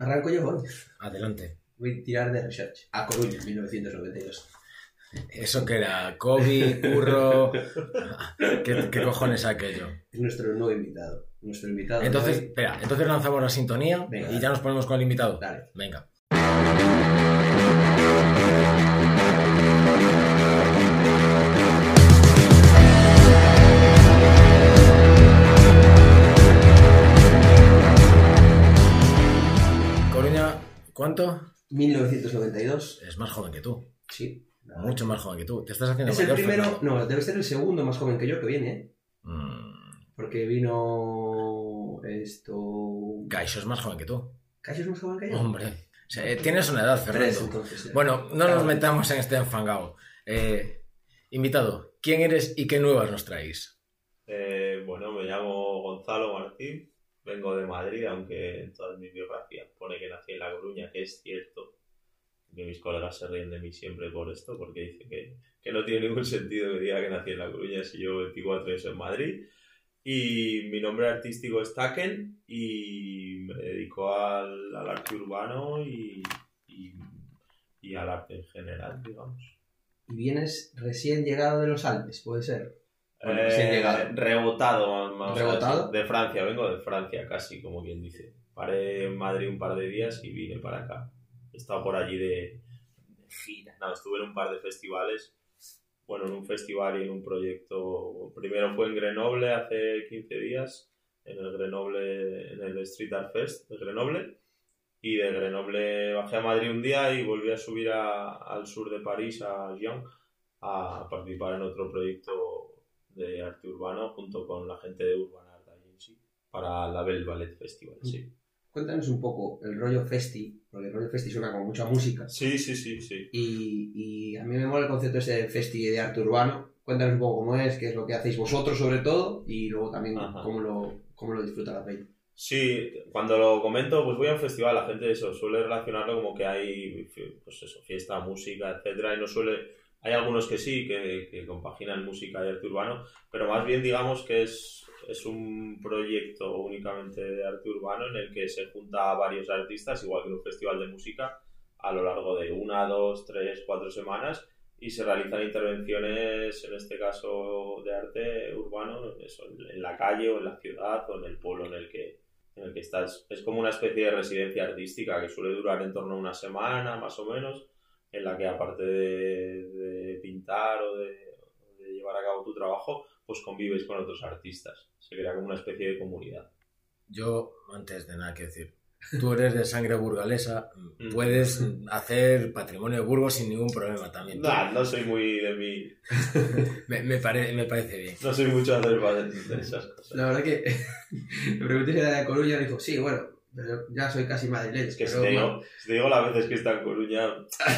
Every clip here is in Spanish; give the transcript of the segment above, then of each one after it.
Arranco yo hoy. Adelante. Voy a tirar de research. A Coruña, 1992. Eso que era COVID, curro. ¿Qué, qué cojones aquello? Es nuestro nuevo invitado. Nuestro invitado. Entonces, espera, entonces lanzamos la sintonía Venga, y dale. ya nos ponemos con el invitado. Dale. Venga. ¿Cuánto? 1992. Es más joven que tú. Sí. Mucho más joven que tú. Te estás haciendo Es el primero. Fernando. No, debe ser el segundo más joven que yo que viene, ¿eh? Mm, Porque vino. Esto. Gaisho es más joven que tú. ¿Casi es más joven que yo? Hombre. O sea, tienes una edad, Tres, Fernando. entonces. ya. Bueno, no nos metamos en este enfangado. Eh, invitado, ¿quién eres y qué nuevas nos traéis? Eh, bueno, me llamo Gonzalo Martín, vengo de Madrid, aunque en todas mis biografías pone que nací en La Coruña, que es cierto. Que mis colegas se ríen de mí siempre por esto, porque dicen que, que no tiene ningún sentido que diga que nací en La Coruña si llevo 24 años en Madrid. Y mi nombre artístico es Taken y me dedico al, al arte urbano y, y, y al arte en general, digamos. Y vienes recién llegado de los Alpes, puede ser. Bueno, Eh. Rebotado, a ¿Rebotado? De Francia, vengo de Francia casi, como quien dice. Paré en Madrid un par de días y vine para acá. He estado por allí de, de gira. No, estuve en un par de festivales. Bueno, en un festival y en un proyecto. Primero fue en Grenoble hace 15 días, en el Grenoble, en el Street Art Fest de Grenoble. Y de Grenoble bajé a Madrid un día y volví a subir a- al sur de París, a Lyon, a participar en otro proyecto de arte urbano junto con la gente de Urban Art Agency para la Bell Ballet Festival, sí. Cuéntanos un poco el rollo festi, porque el rollo festi suena como mucha música. Sí, sí, sí, sí. Y, y a mí me mola el concepto ese de festi de arte urbano. Cuéntanos un poco cómo es, qué es lo que hacéis vosotros sobre todo, y luego también Ajá. cómo lo, cómo lo disfruta la peña. Sí, cuando lo comento, pues voy a un festival, la gente eso suele relacionarlo como que hay, pues eso, fiesta, música, etcétera, y no suele, hay algunos que sí, que, compaginan música y arte urbano, pero más bien digamos que es, es un proyecto únicamente de arte urbano en el que se junta a varios artistas, igual que un festival de música, a lo largo de una, dos, tres, cuatro semanas, y se realizan intervenciones, en este caso de arte urbano, eso, en la calle o en la ciudad o en el pueblo en el que, en el que estás. Es como una especie de residencia artística que suele durar en torno a una semana, más o menos, en la que aparte de, de pintar o de, llevar a cabo tu trabajo, pues convives con otros artistas. Se crea como una especie de comunidad. Yo, antes de nada que decir, tú eres de sangre burgalesa, Mm. puedes hacer patrimonio de Burgos sin ningún problema también. Nah, no soy muy de mi... Me, me pare- me parece bien. No soy mucho de hacer esas cosas. La verdad que me pregunté si era de Coruña y dijo, sí, bueno, ya soy casi madrileño. Es que si pero te, bueno". digo, si te digo las veces que está en Coruña,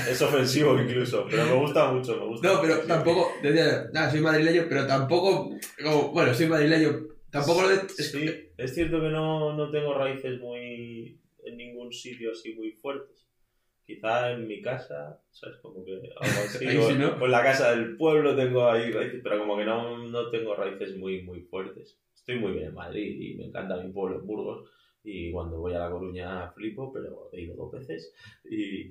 es ofensivo incluso, pero me gusta mucho, me gusta No, pero mucho, tampoco, decía, nada, soy madrileño, pero tampoco, como, bueno, soy madrileño, tampoco lo de... es- Sí, es cierto que no, no tengo raíces muy en ningún sitio así muy fuertes. Quizá en mi casa, ¿sabes? Como que algo así. Ahí o, sí, ¿no? o en la casa del pueblo tengo ahí raíces, pero como que no, no tengo raíces muy, muy fuertes. Estoy muy bien en Madrid y me encanta mi pueblo en Burgos. Y cuando voy a La Coruña flipo, pero he ido dos veces. Y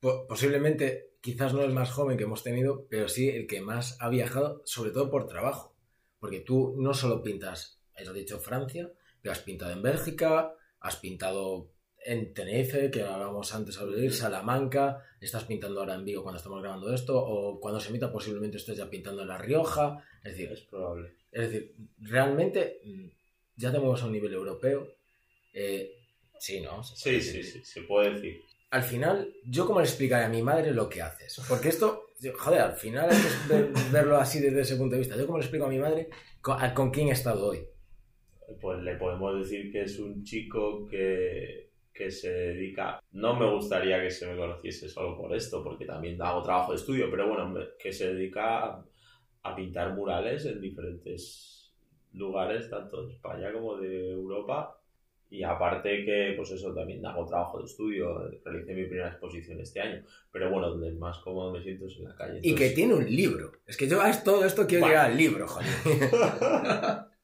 Po- Posiblemente, quizás no el más joven que hemos tenido, pero sí el que más ha viajado, sobre todo por trabajo. Porque tú no solo pintas, has dicho Francia, pero has pintado en Bélgica, has pintado en Tenerife, que hablábamos antes sobre ir, Salamanca, estás pintando ahora en Vigo cuando estamos grabando esto, o cuando se emita posiblemente estés ya pintando en La Rioja. Es decir, es probable. es decir, realmente mm, ya te mueves a un nivel europeo. Eh, sí, ¿no? Sí, sí, sí, se puede decir. Al final, ¿yo cómo le explicaré a mi madre lo que haces? Porque esto, joder, al final hay que ver- verlo así desde ese punto de vista. ¿Yo cómo le explico a mi madre con, a- con quién he estado hoy? pues le podemos decir que es un chico que, que se dedica. No me gustaría que se me conociese solo por esto, porque también hago trabajo de estudio, pero bueno, que se dedica a, a pintar murales en diferentes lugares, tanto de España como de Europa. Y aparte que, pues eso, también hago trabajo de estudio, realicé mi primera exposición este año. Pero bueno, donde más cómodo me siento es en la calle. Y que Entonces- tiene un libro. Es que yo a todo esto quiero Vale. llegar al libro, joder.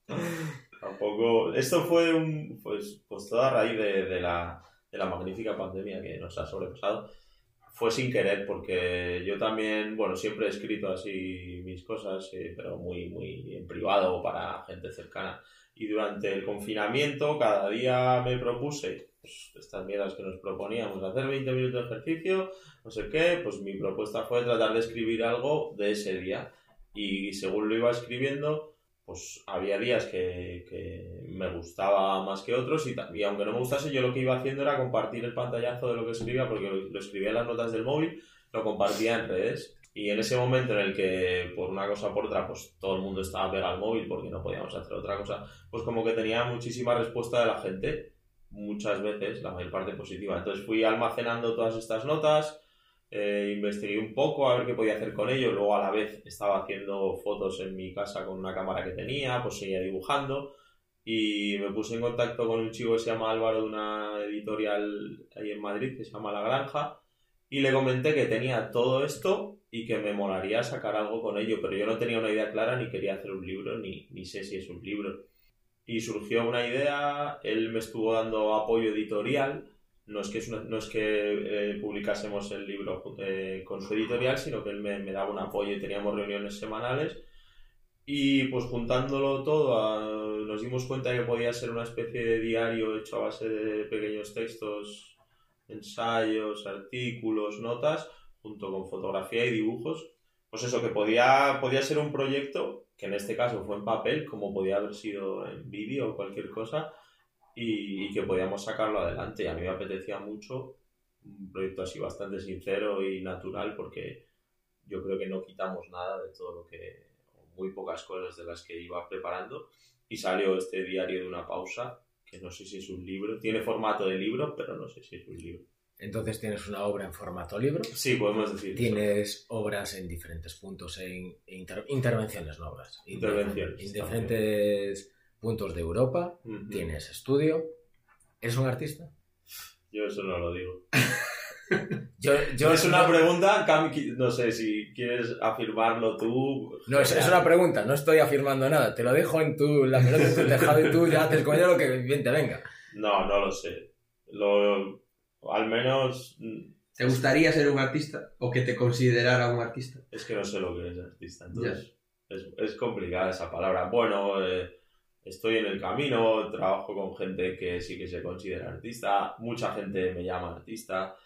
Tampoco. Esto fue un. Pues, pues toda a raíz de, de la, de la magnífica pandemia que nos ha sobrepasado, fue sin querer, porque yo también, bueno, siempre he escrito así mis cosas, eh, pero muy, muy en privado para gente cercana. Y durante el confinamiento, cada día me propuse pues, estas mierdas que nos proponíamos, hacer 20 minutos de ejercicio, no sé qué, pues mi propuesta fue tratar de escribir algo de ese día. Y según lo iba escribiendo, pues había días que, que me gustaba más que otros y, y, aunque no me gustase, yo lo que iba haciendo era compartir el pantallazo de lo que escribía, porque lo, lo escribía en las notas del móvil, lo compartía en redes. Y en ese momento en el que, por una cosa o por otra, pues todo el mundo estaba pegado al móvil porque no podíamos hacer otra cosa, pues como que tenía muchísima respuesta de la gente, muchas veces, la mayor parte positiva. Entonces fui almacenando todas estas notas, eh, investigué un poco a ver qué podía hacer con ello, luego a la vez estaba haciendo fotos en mi casa con una cámara que tenía, pues seguía dibujando y me puse en contacto con un chico que se llama Álvaro de una editorial ahí en Madrid que se llama La Granja y le comenté que tenía todo esto y que me molaría sacar algo con ello, pero yo no tenía una idea clara ni quería hacer un libro ni, ni sé si es un libro. Y surgió una idea, él me estuvo dando apoyo editorial, no es que, es una, no es que eh, publicásemos el libro eh, con su editorial, sino que él me, me, daba un apoyo y teníamos reuniones semanales. Y pues juntándolo todo, a, nos dimos cuenta que podía ser una especie de diario hecho a base de pequeños textos, ensayos, artículos, notas, junto con fotografía y dibujos. Pues eso, que podía, podía ser un proyecto, que en este caso fue en papel, como podía haber sido en vídeo o cualquier cosa, y, y, que podíamos sacarlo adelante. Y a mí me apetecía mucho un proyecto así bastante sincero y natural porque yo creo que no quitamos nada de todo lo que, muy pocas cosas de las que iba preparando y salió este diario de una pausa que no sé si es un libro, tiene formato de libro, pero no sé si es un libro. Entonces tienes una obra en formato libro. Sí, podemos decir. Tienes eso. obras en diferentes puntos, en inter, intervenciones, no obras. Intervenciones. En diferentes puntos de Europa. Uh -huh. Tienes estudio. ¿Eres un artista? Yo eso no lo digo. yo, yo, es una pregunta, no sé si quieres afirmarlo tú. No, es, es, una pregunta, no estoy afirmando nada. Te lo dejo en tu, la pelota en tu tejado y tú ya haces con ello lo que bien te venga. No, no lo sé. Lo, al menos. ¿Te gustaría ser un artista o que te considerara un artista? Es que no sé lo que es artista, entonces es, es, complicada esa palabra. Bueno, eh, estoy en el camino, trabajo con gente que sí que se considera artista, mucha gente me llama artista.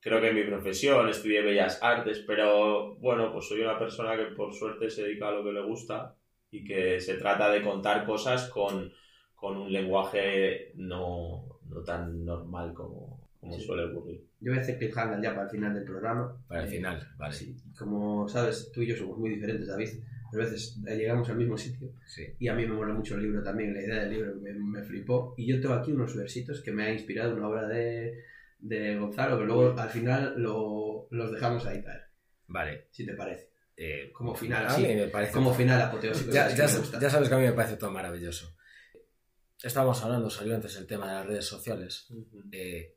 Creo que en mi profesión estudié Bellas Artes, pero bueno, pues soy una persona que por suerte se dedica a lo que le gusta y que se trata de contar cosas con, con un lenguaje no, no tan normal como, como sí. suele ocurrir. Yo voy a hacer cliffhanger ya para el final del programa. Para el eh, final, vale. Sí. Como sabes, tú y yo somos muy diferentes, David. A veces llegamos al mismo sitio. Sí. Y a mí me mola mucho el libro también, la idea del libro me, me flipó. Y yo tengo aquí unos versitos que me ha inspirado una obra de, de Gonzalo, que luego al final lo, los dejamos ahí caer. Vale. Si te parece. Eh, como final, sí. me parece Como final apoteósico. Ya, ya, ya, sabes que a mí me parece todo maravilloso. Estábamos hablando, salió antes el tema de las redes sociales, uh -huh. eh,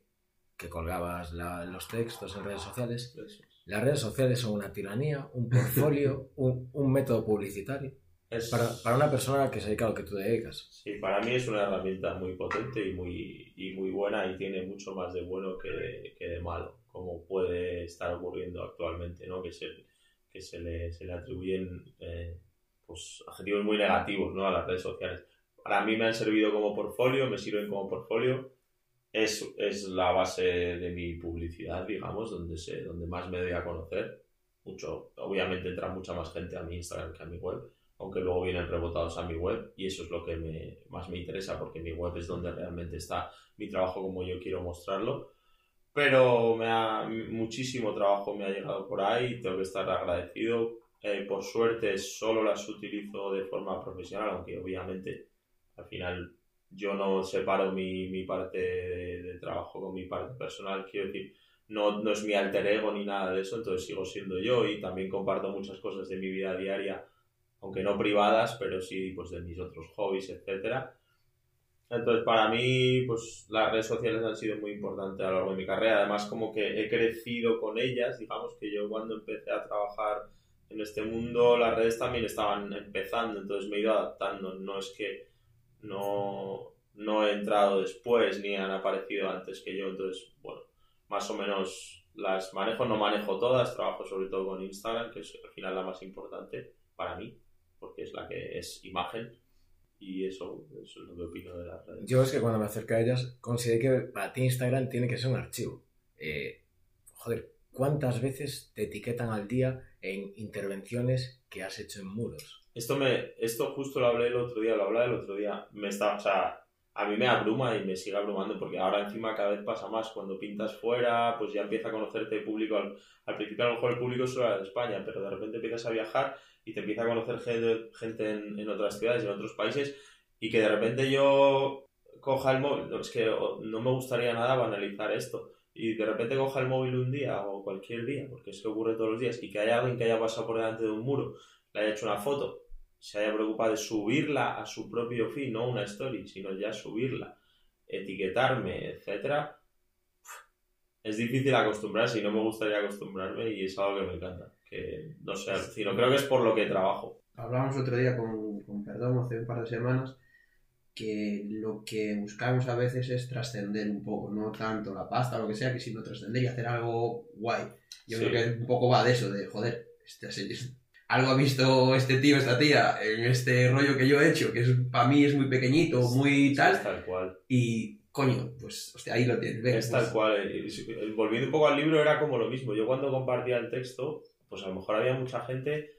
que colgabas la, los textos en redes sociales. Las redes sociales son una tiranía, un portfolio, un, un, método publicitario. Es... Para, para, una persona que se dedica a lo que tú dedicas. Sí, para mí es una herramienta muy potente y muy, y muy buena y tiene mucho más de bueno que de, que de malo, como puede estar ocurriendo actualmente, ¿no? que se, que se, le, se le atribuyen eh, pues, adjetivos muy negativos ¿no? a las redes sociales. Para mí me han servido como portfolio, me sirven como portfolio. Es, es la base de mi publicidad, digamos, donde, se, donde más me doy a conocer. Mucho, obviamente entra mucha más gente a mi Instagram que a mi web aunque luego vienen rebotados a mi web y eso es lo que me, más me interesa porque mi web es donde realmente está mi trabajo como yo quiero mostrarlo. Pero me ha, muchísimo trabajo me ha llegado por ahí, tengo que estar agradecido. Eh, por suerte solo las utilizo de forma profesional, aunque obviamente al final yo no separo mi, mi parte de, trabajo con mi parte personal, quiero decir, no, no es mi alter ego ni nada de eso, entonces sigo siendo yo y también comparto muchas cosas de mi vida diaria aunque no privadas, pero sí pues de mis otros hobbies, etcétera. Entonces, para mí, pues las redes sociales han sido muy importantes a lo largo de mi carrera. Además, como que he crecido con ellas. Digamos que yo cuando empecé a trabajar en este mundo, las redes también estaban empezando. Entonces me he ido adaptando. No es que no, no he entrado después ni han aparecido antes que yo, entonces, bueno, más o menos las manejo, no manejo todas, trabajo sobre todo con Instagram, que es al final la más importante para mí, porque es la que es imagen. Y eso, eso es lo que opino de las redes. Yo es que cuando me acerqué a ellas, consideré que para ti Instagram tiene que ser un archivo. Eh, joder, ¿cuántas veces te etiquetan al día en intervenciones que has hecho en muros? Esto, me, esto justo lo hablé el otro día, lo hablé el otro día. Me está, o sea, a mí me abruma y me sigue abrumando porque ahora encima cada vez pasa más. Cuando pintas fuera, pues ya empieza a conocerte el público. Al, principio a lo mejor el público solo era de España, pero de repente empiezas a viajar y te empieza a conocer gente, gente en, otras ciudades, en otros países, y que de repente yo coja el móvil, es que no me gustaría nada banalizar esto, y de repente coja el móvil un día o cualquier día, porque eso ocurre todos los días, y que haya alguien que haya pasado por delante de un muro, le haya hecho una foto, se haya preocupado de subirla a su propio feed, no una story, sino ya subirla, etiquetarme, etcétera, es difícil acostumbrarse y no me gustaría acostumbrarme y es algo que me encanta. Que no sé, sino creo que es por lo que trabajo. Hablábamos otro día con, con Perdón, hace un par de semanas, que lo que buscamos a veces es trascender un poco, no tanto la pasta o lo que sea, que sino trascender y hacer algo guay. Yo Sí. creo que un poco va de eso, de joder, este, algo ha visto este tío, esta tía, en este rollo que yo he hecho, que es para mí es muy pequeñito, muy Es tal, tal cual. y coño, pues hostia, ahí lo tienes. Es pues, tal cual. eh, eh, Volviendo un poco al libro, era como lo mismo. Yo cuando compartía el texto, pues a lo mejor había mucha gente.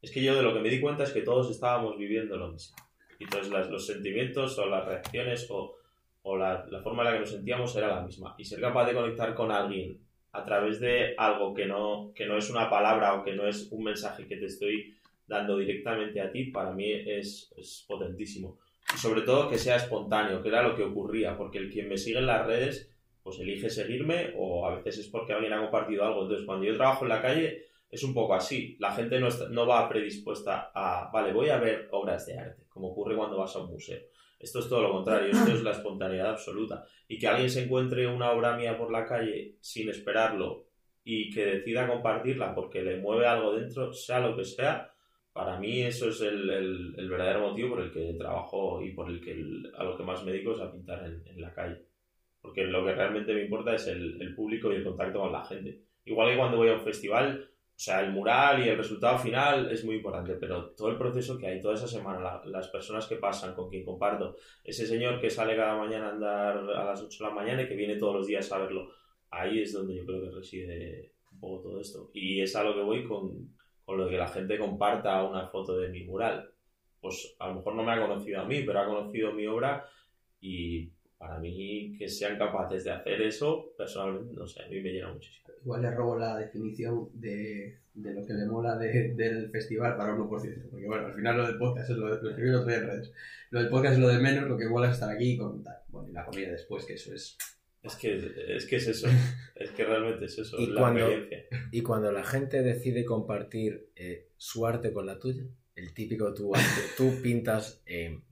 Es que yo de lo que me di cuenta es que todos estábamos viviendo lo mismo. Y entonces las- los sentimientos o las reacciones o, o la, la forma en la que nos sentíamos era la misma. Y ser capaz de conectar con alguien a través de algo que no, que no es una palabra o que no es un mensaje que te estoy dando directamente a ti, para mí es, es potentísimo. Y sobre todo que sea espontáneo, que era lo que ocurría, porque el quien me sigue en las redes pues elige seguirme o a veces es porque alguien ha compartido algo. Entonces, cuando yo trabajo en la calle, es un poco así. La gente no, está- no va predispuesta a, vale, voy a ver obras de arte, como ocurre cuando vas a un museo. Esto es todo lo contrario, esto es la espontaneidad absoluta. Y que alguien se encuentre una obra mía por la calle sin esperarlo y que decida compartirla porque le mueve algo dentro, sea lo que sea, para mí eso es el, el- verdadero motivo por el que trabajo y por el que a lo que más me dedico es a pintar en, en la calle. Porque lo que realmente me importa es el público y el contacto con la gente. Igual que cuando voy a un festival, o sea, el mural y el resultado final es muy importante, pero todo el proceso que hay, toda esa semana, la- las personas que pasan, con quien comparto, ese señor que sale cada mañana a andar a las 8 de la mañana y que viene todos los días a verlo, ahí es donde yo creo que reside un poco todo esto. Y es a lo que voy con, con lo de que la gente comparta una foto de mi mural. Pues a lo mejor no me ha conocido a mí, pero ha conocido mi obra y para mí que sean capaces de hacer eso, personalmente, no sé, a mí me llena muchísimo. Igual le robo la definición de, de lo que le mola de- del festival para 1%. Porque bueno, al final lo del podcast es lo, de, lo escribí el otro día en redes. Lo del podcast es lo de menos, lo que mola es estar aquí y contar. Bueno, y la comida después, que eso es... Es que, es que es eso, es que realmente es eso, Y la cuando- experiencia. Y cuando la gente decide compartir eh, su arte con la tuya, el típico tú, arte- tú pintas en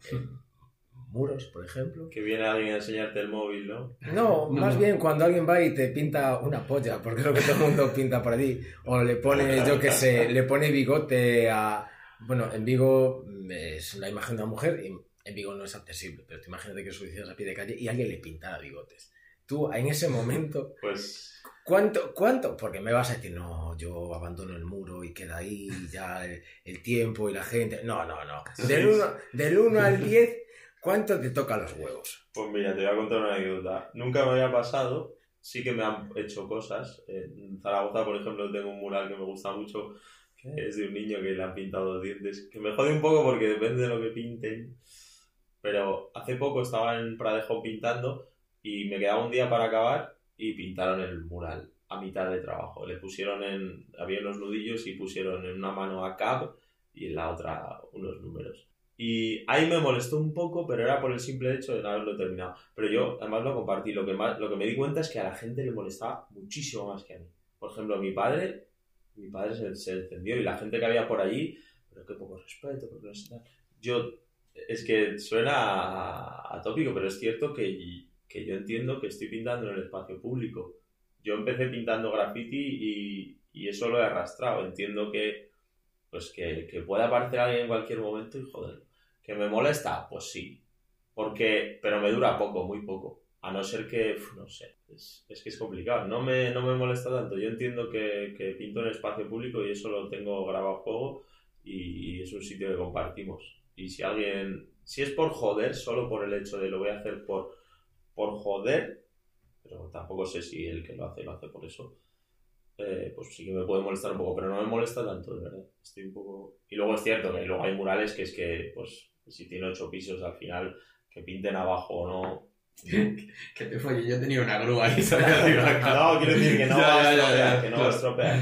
muros, por ejemplo. Que viene alguien a enseñarte el móvil, ¿no? No, No, más no. bien cuando alguien va y te pinta una polla, porque es lo que todo el mundo pinta por allí. O le pone, yo qué sé, le pone bigote a... Bueno, en Vigo es una imagen de una mujer y en Vigo no es accesible, pero tú imagínate que subieras a pie de calle y alguien le pintara bigotes. Tú, en ese momento, Pues ¿Cuánto? ¿Cuánto? Porque me vas a decir, no, yo abandono el muro y queda ahí ya el, el tiempo y la gente. No, no, no. Del 1 del uno al 10, ¿cuánto te toca los huevos? Pues mira, te voy a contar una anécdota. Nunca me había pasado, sí que me han hecho cosas. En Zaragoza, por ejemplo, tengo un mural que me gusta mucho, que es de un niño que le han pintado los dientes, que me jode un poco porque depende de lo que pinten. Pero hace poco estaba en Pradejo pintando y me quedaba un día para acabar y pintaron el mural a mitad de trabajo. Le pusieron en, había unos nudillos y pusieron en una mano a cab y en la otra unos números. Y ahí me molestó un poco, pero era por el simple hecho de no haberlo terminado. Pero yo además lo compartí. Lo que, más, lo que me di cuenta es que a la gente le molestaba muchísimo más que a mí. Por ejemplo, mi padre, mi padre se, se encendió y la gente que había por allí, pero qué poco respeto, porque no. Yo, es que suena a, a tópico, pero es cierto que, que yo entiendo que estoy pintando en el espacio público. Yo empecé pintando graffiti y, y eso lo he arrastrado. Entiendo que, pues que, que puede aparecer alguien en cualquier momento y joder, ¿que me molesta? Pues sí. Porque, pero me dura poco, muy poco. A no ser que, no sé, es, que es complicado. No me, no me molesta tanto. Yo entiendo que, que pinto en espacio público y eso lo tengo grabado a juego y, y es un sitio que compartimos. Y si alguien, si es por joder, solo por el hecho de lo voy a hacer por, por joder, pero tampoco sé si el que lo hace lo hace por eso, eh, pues sí que me puede molestar un poco, pero no me molesta tanto, de verdad. Estoy un poco... Y luego es cierto que luego hay murales que es que, pues, si tiene ocho pisos al final, que pinten abajo o no. que te folle, yo tenía una grúa arriba. No, quiero decir que no Ya, va a ya, estropear, ya, que no claro. va a estropear.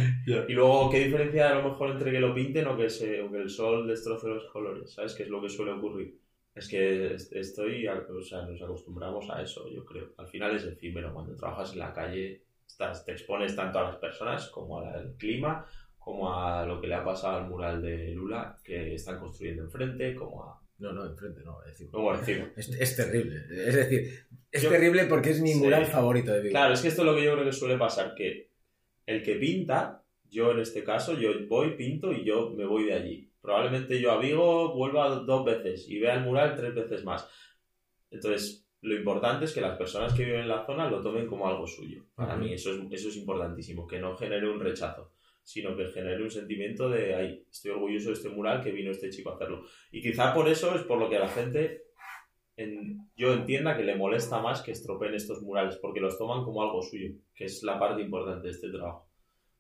Y luego, ¿qué diferencia a lo mejor entre que lo pinten o que, se, o que el sol destroce los colores? ¿Sabes? Que es lo que suele ocurrir. Es que es- estoy, o sea, nos acostumbramos a eso, yo creo. Al final es efímero. Cuando trabajas en la calle, estás, te expones tanto a las personas como al clima, como a lo que le ha pasado al mural de Lula que están construyendo enfrente, como a... No, no, enfrente no. Es, decir, encima. es, es terrible. Es decir, es Yo- terrible porque es mi Sí. mural favorito de Vigo. Claro, es que esto es lo que yo creo que suele pasar, que el que pinta, yo en este caso, yo voy, pinto y yo me voy de allí. Probablemente yo a Vigo vuelva dos veces y vea el mural tres veces más. Entonces, lo importante es que las personas que viven en la zona lo tomen como algo suyo. Para Ujú. mí eso es, eso es importantísimo, que no genere un rechazo, sino que genere un sentimiento de, ay, estoy orgulloso de este mural que vino este chico a hacerlo. Y quizá por eso es por lo que la gente en- yo entienda que le molesta más que estropeen estos murales, porque los toman como algo suyo, que es la parte importante de este trabajo.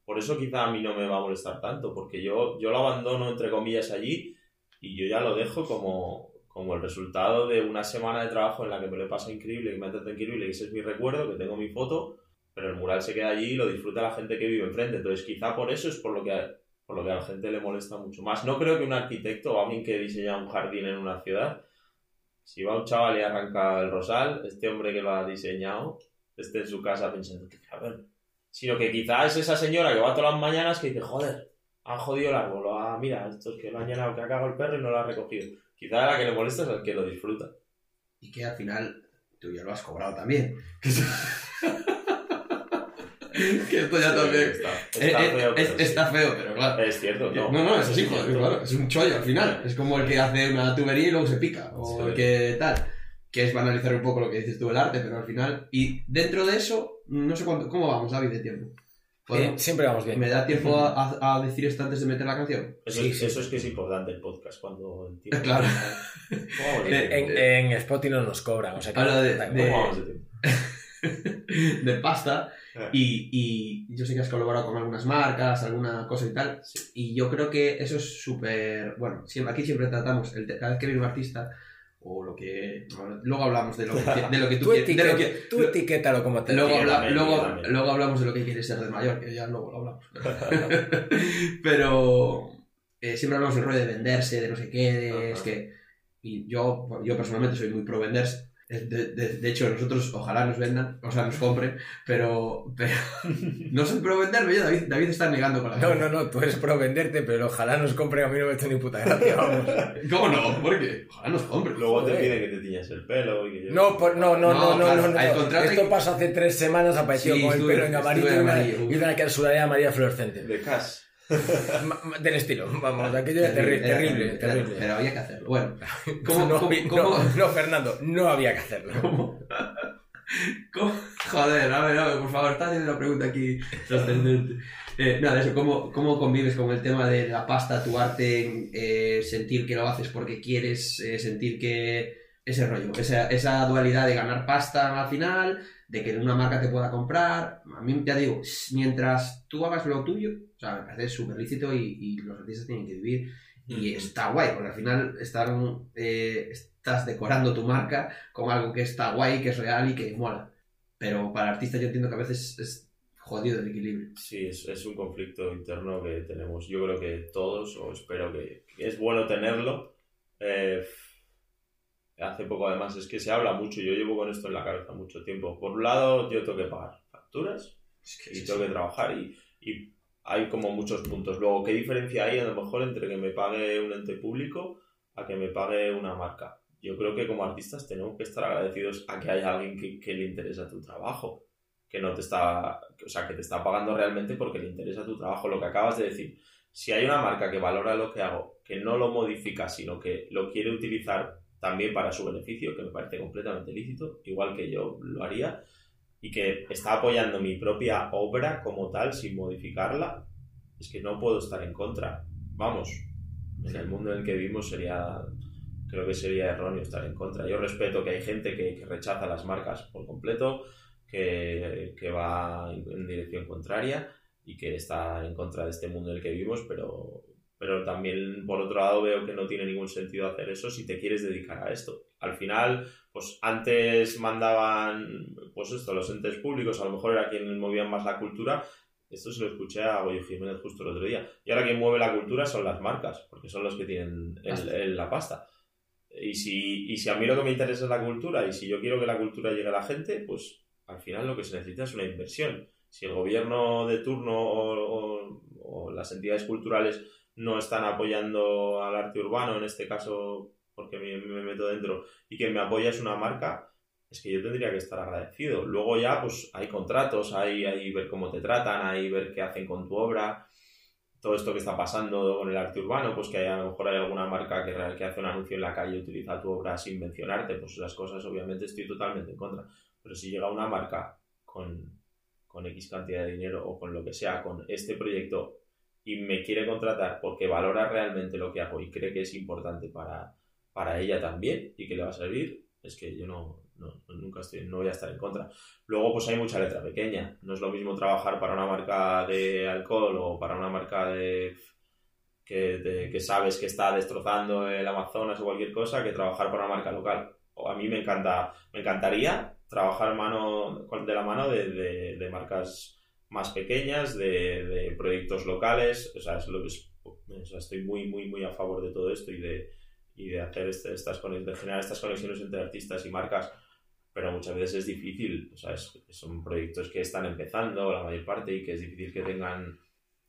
Por eso quizá a mí no me va a molestar tanto, porque yo, yo lo abandono entre comillas allí y yo ya lo dejo como, como el resultado de una semana de trabajo en la que me lo he pasado increíble, que me ha increíble, que ese es mi recuerdo, que tengo mi foto, pero el mural se queda allí y lo disfruta la gente que vive enfrente. Entonces quizá por eso es por lo que, por lo que a la gente le molesta mucho más. No creo que un arquitecto o alguien que diseña un jardín en una ciudad si va un chaval y arranca el rosal, este hombre que lo ha diseñado esté en su casa pensando que cabrón. Sino que quizás es esa señora que va todas las mañanas que dice, joder, han jodido el árbol, ah, mira, esto es que lo han llenado, que ha cagado el perro y no lo ha recogido. Quizás a la que le molesta es al que lo disfruta. Y que al final tú ya lo has cobrado también. que esto ya Sí, también. Está, Eh, está eh, feo, es, sí. está feo, pero claro. Es cierto, No, no. no, es así, joder, claro. Es un chollo al final. Es como el que hace una tubería y luego se pica. O Sí. el que tal. Que es banalizar un poco lo que dices tú del arte, pero al final. Y dentro de eso, no sé cuánto. ¿Cómo vamos, David, de tiempo? Eh, ¿Podemos- siempre vamos bien. ¿Me da tiempo a, a- a decir esto antes de meter la canción? Eso, Sí, es, sí. eso es que es importante el podcast cuando entiendes. Claro. ¿Cómo vamos de Eh, tiempo? En, en Spotify no nos cobran. O sea que Habla de- de- igual. ¿Cómo vamos de tiempo? de pasta Eh. y, y yo sé que has colaborado con algunas marcas, alguna cosa y tal, y yo creo que eso es súper, bueno, siempre, aquí siempre tratamos, el, cada vez que viene un artista, o lo que, bueno, luego hablamos de lo que, de lo que tú Tú, quieres, de lo que- tú etiquétalo como te Luego, habla- también, luego, también. luego hablamos de lo que quieres ser de mayor, que ya luego lo hablamos. Pero eh, siempre hablamos del rollo de venderse, de no sé qué, de, es que. Y yo, yo personalmente soy muy pro venderse. De, de- de hecho, nosotros ojalá nos vendan, o sea, nos compren, pero, pero no soy pro venderme. Yo, David, David está negando con la No, no, no, tú eres pro venderte, pero ojalá nos compren, a mí no me ha hecho ni puta gracia, vamos. ¿Cómo no? ¿Por qué? Ojalá nos compren. Luego te pide que te tiñas el pelo y que yo- No, por- no, no, no, No, no, claro, no, no. al contrario- Esto pasó hace tres semanas, apareció Sí, con el pelo en amarillo y una, y una sudadera amarilla fluorescente. De cash. Del estilo, vamos, aquello era terri- Era terrible, era- terrible. Pero había que hacerlo. Bueno, ¿cómo, no, cómo- no, cómo- no, Fernando, no había que hacerlo. ¿Cómo? ¿Cómo? Joder, a ver, a ver, por favor, está haciendo una pregunta aquí trascendente. Eh, nada, eso, ¿cómo, ¿cómo convives con el tema de la pasta, tu arte, eh, sentir que lo haces porque quieres, eh, sentir que ese rollo, esa, esa dualidad de ganar pasta al final, de que una marca te pueda comprar? A mí, ya digo, mientras tú hagas lo tuyo, o sea, me parece súper lícito y, y los artistas tienen que vivir y está guay, porque al final están, eh, estás decorando tu marca con algo que está guay, que es real y que mola. Pero para artistas yo entiendo que a veces es jodido el equilibrio. Sí, es, es un conflicto interno que tenemos. Yo creo que todos, o espero que, que es bueno tenerlo. Eh, hace poco además es que se habla mucho, yo llevo con esto en la cabeza mucho tiempo. Por un lado, yo tengo que pagar facturas y tengo que trabajar y, y hay como muchos puntos. Luego, ¿qué diferencia hay a lo mejor entre que me pague un ente público a que me pague una marca? Yo creo que como artistas tenemos que estar agradecidos a que haya alguien que, le interesa tu trabajo, que no te está, o sea, que te está pagando realmente porque le interesa tu trabajo, lo que acabas de decir. Si hay una marca que valora lo que hago, que no lo modifica, sino que lo quiere utilizar también para su beneficio, que me parece completamente lícito, igual que yo lo haría, y que está apoyando mi propia obra como tal sin modificarla, es que no puedo estar en contra. Vamos, en el mundo en el que vivimos sería, creo que sería erróneo estar en contra. Yo respeto que hay gente que, que rechaza las marcas por completo, que, que va en dirección contraria y que está en contra de este mundo en el que vivimos, pero, pero también por otro lado veo que no tiene ningún sentido hacer eso si te quieres dedicar a esto. Al final, pues antes mandaban, pues esto, los entes públicos, a lo mejor era quien movían más la cultura, esto se lo escuché a Goyo Jiménez justo el otro día. Y ahora quien mueve la cultura son las marcas, porque son los que tienen el- el- la pasta. Y si, y si a mí lo que me interesa es la cultura, y si yo quiero que la cultura llegue a la gente, pues al final lo que se necesita es una inversión. Si el gobierno de turno o, o- o las entidades culturales no están apoyando al arte urbano, en este caso porque me, me meto dentro, y que me apoya es una marca, es que yo tendría que estar agradecido. Luego ya, pues hay contratos, hay, hay ver cómo te tratan, hay ver qué hacen con tu obra, todo esto que está pasando con el arte urbano, pues que hay- a lo mejor hay alguna marca que, que hace un anuncio en la calle y utiliza tu obra sin mencionarte, pues esas cosas obviamente estoy totalmente en contra. Pero si llega una marca con, con X cantidad de dinero o con lo que sea, con este proyecto y me quiere contratar porque valora realmente lo que hago y cree que es importante para, para ella también y que le va a servir, es que yo no, no- nunca estoy, no voy a estar en contra. Luego, pues hay mucha letra pequeña. No es lo mismo trabajar para una marca de alcohol o para una marca de que, de- que sabes que está destrozando el Amazonas o cualquier cosa que trabajar para una marca local. O a mí me encanta, me encantaría trabajar mano, de la mano de, de- de marcas más pequeñas, de, de proyectos locales. O sea, es lo es- o sea, estoy muy, muy, muy a favor de todo esto y de, y de hacer este- estas conex- de generar estas conexiones entre artistas y marcas pero muchas veces es difícil, o sea, es- son proyectos que están empezando la mayor parte y que es difícil que tengan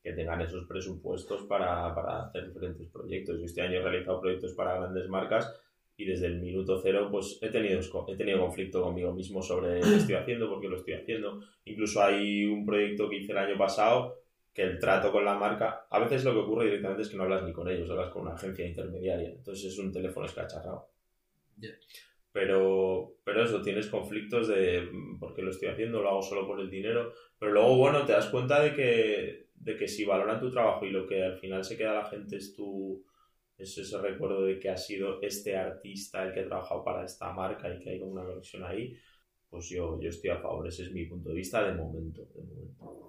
que tengan esos presupuestos para, para hacer diferentes proyectos. Yo este año he realizado proyectos para grandes marcas y desde el minuto cero pues he tenido, he tenido conflicto conmigo mismo sobre lo que estoy haciendo, por qué lo estoy haciendo. Incluso hay un proyecto que hice el año pasado que el trato con la marca, a veces lo que ocurre directamente es que no hablas ni con ellos, hablas con una agencia intermediaria, entonces es un teléfono escacharrado. Pero, pero eso, tienes conflictos de mm, por qué lo estoy haciendo, lo hago solo por el dinero, pero luego, bueno, te das cuenta de que, de que si valoran tu trabajo y lo que al final se queda la gente es tu, es ese recuerdo de que ha sido este artista el que ha trabajado para esta marca y que hay como una conexión ahí, pues yo, yo estoy a favor, ese es mi punto de vista de momento. De momento.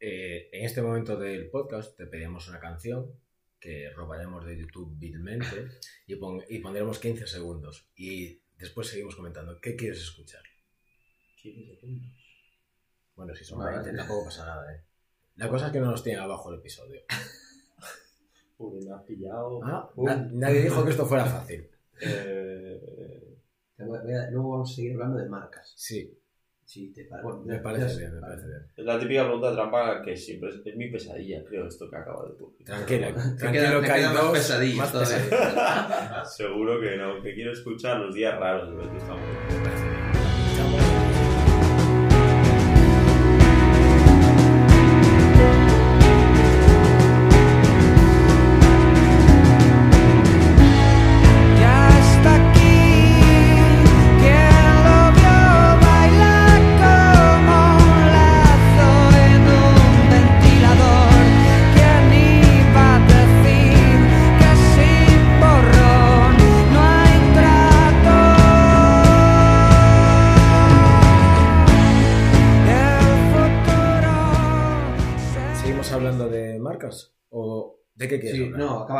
Eh, en este momento del podcast te pedíamos una canción que robaremos de YouTube vilmente y, pon- y pondremos 15 segundos. Y después seguimos comentando. ¿Qué quieres escuchar? 15 segundos. Bueno, si son Vale. 20 tampoco pasa nada, ¿eh? La cosa es que no nos tiene abajo el episodio. Uy, me has pillado. Ah, na- nadie dijo que esto fuera fácil. Eh, Te voy a- voy a- luego vamos a seguir hablando de marcas. Sí, Si te parece. Bueno, me parece bien, me parece bien. es la típica pregunta trampa que siempre es, es mi pesadilla, creo, esto que acabo de Me tranquilo me que hay más dos pesadillas más pesadillas. Seguro que no, que quiero escuchar los días raros de los que estamos.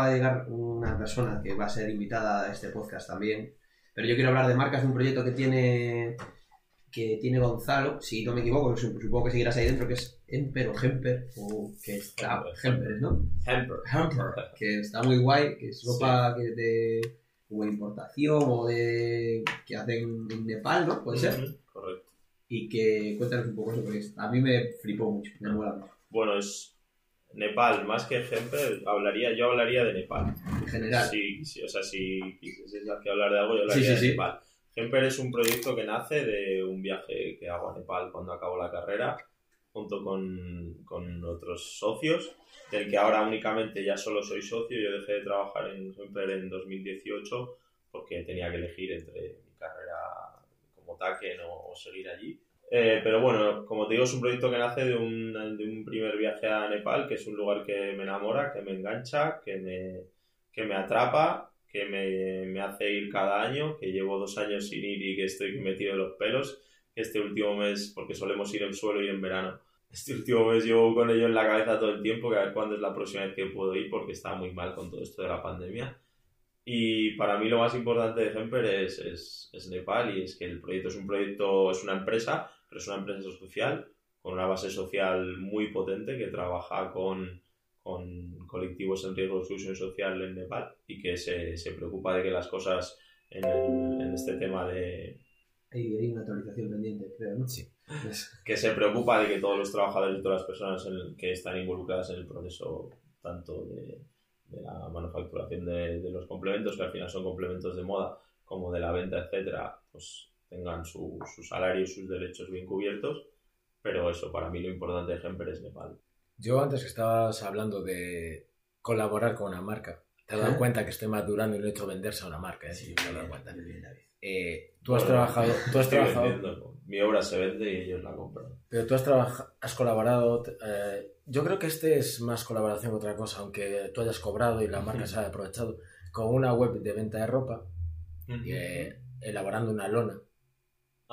Acaba de llegar una persona que va a ser invitada a este podcast también. Pero yo quiero hablar de marcas, de un proyecto que tiene que tiene Gonzalo, si no me equivoco, sup- supongo que seguirás ahí dentro, que es Emper o Hemper, o que está Hemper, ¿no? Hamper. Hamper, que está muy guay, que es ropa que de de importación o de que hacen en Nepal, ¿no? Puede ser. Ujú, Correcto. Y que cuéntanos un poco eso, porque a mí me flipó mucho, me mola mucho. Bueno, es Nepal, más que Hamper, hablaría, yo hablaría de Nepal. En general. Sí, sí, o sea, si quisieses hablar de algo, yo hablaría Sí, sí, de sí. Nepal. Hemper es un proyecto que nace de un viaje que hago a Nepal cuando acabo la carrera, junto con, con otros socios, del que ahora únicamente ya solo soy socio. Yo dejé de trabajar en Hemper en 2018 porque tenía que elegir entre mi carrera como o, o seguir allí. Eh, pero bueno, como te digo, es un proyecto que nace de un, de un primer viaje a Nepal, que es un lugar que me enamora, que me engancha, que me, que me atrapa, que me, me hace ir cada año, que llevo dos años sin ir y que estoy metido en los pelos, este último mes, porque solemos ir en suelo y en verano, este último mes llevo con ello en la cabeza todo el tiempo, que a ver cuándo es la próxima vez que puedo ir, porque está muy mal con todo esto de la pandemia. Y para mí lo más importante de Hemper es, es, es Nepal y es que el proyecto es un proyecto, es una empresa, pero es una empresa social con una base social muy potente que trabaja con, con colectivos en riesgo de exclusión social en Nepal y que se, se preocupa de que las cosas en, el- en este tema de, Hay, hay una actualización pendiente, creo, ¿no? Sí. Es- que se preocupa de que todos los trabajadores y todas las personas en el- que están involucradas en el proceso tanto de, de la manufacturación de, de los complementos, que al final son complementos de moda, como de la venta, etcétera, pues tengan su, su salario y sus derechos bien cubiertos. Pero eso, para mí lo importante de Hemper es Nepal. Yo antes que estabas hablando de colaborar con una marca, te has dado cuenta que estoy madurando y no he hecho venderse a una marca, ¿eh? Sí, cuenta. bien, David. Eh, tú has Bueno, trabajado, tú has trabajado, vendiendo. Mi obra se vende y ellos la compran. pero tú has trabajado, has colaborado. eh, yo creo que este es más colaboración que otra cosa, aunque tú hayas cobrado y la marca se haya aprovechado con una web de venta de ropa, eh, elaborando una lona.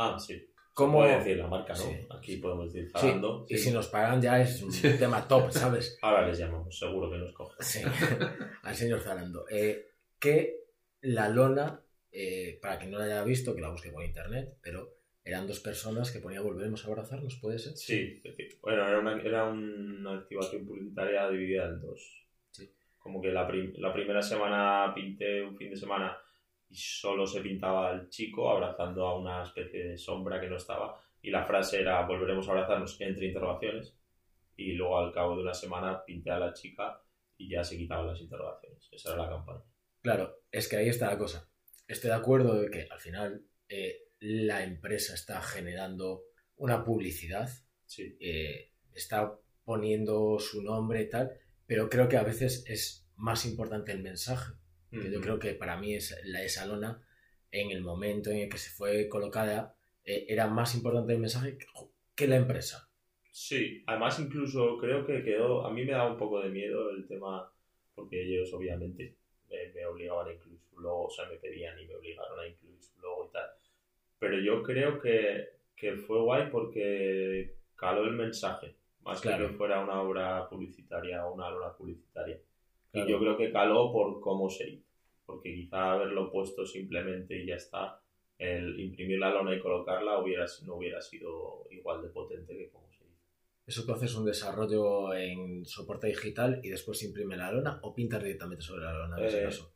Ah, sí. ¿Cómo? Puede decir la marca, ¿no? Sí. Aquí podemos decir Sí, Zalando. y si nos pagan ya es un tema top, ¿sabes? Ahora les llamamos, seguro que nos cogen. Sí, al señor Zalando. Eh, que la lona, eh, para quien no la haya visto, que la busque por internet, pero eran dos personas que ponía volveremos a abrazarnos, ¿puede ser? Sí, bueno, era una, era una activación publicitaria dividida en dos. Sí. Como que la, prim- la primera semana pinté un fin de semana y solo se pintaba al chico abrazando a una especie de sombra que no estaba. Y la frase era volveremos a abrazarnos entre interrogaciones. Y luego al cabo de una semana pinté a la chica y ya se quitaban las interrogaciones. Esa era la campaña. Claro, es que ahí está la cosa. Estoy de acuerdo de que al final eh, la empresa está generando una publicidad, Sí. eh, está poniendo su nombre y tal, pero creo que a veces es más importante el mensaje. Que yo creo que para mí es la esa lona en el momento en el que se fue colocada eh, era más importante el mensaje que, que la empresa. Sí, además incluso creo que quedó, a mí me daba un poco de miedo el tema, porque ellos obviamente me, me obligaban a incluir su logo, o sea, me pedían y me obligaron a incluir su logo y tal. Pero yo creo que, que fue guay porque caló el mensaje, más Claro. que que fuera una obra publicitaria o una lona publicitaria. Claro. Y yo creo que caló por cómo se hizo, porque quizá haberlo puesto simplemente y ya está, el imprimir la lona y colocarla hubiera, no hubiera sido igual de potente que como se hizo. Eso tú haces un desarrollo en soporte digital y después imprime la lona o pintas directamente sobre la lona en ese Eh, caso.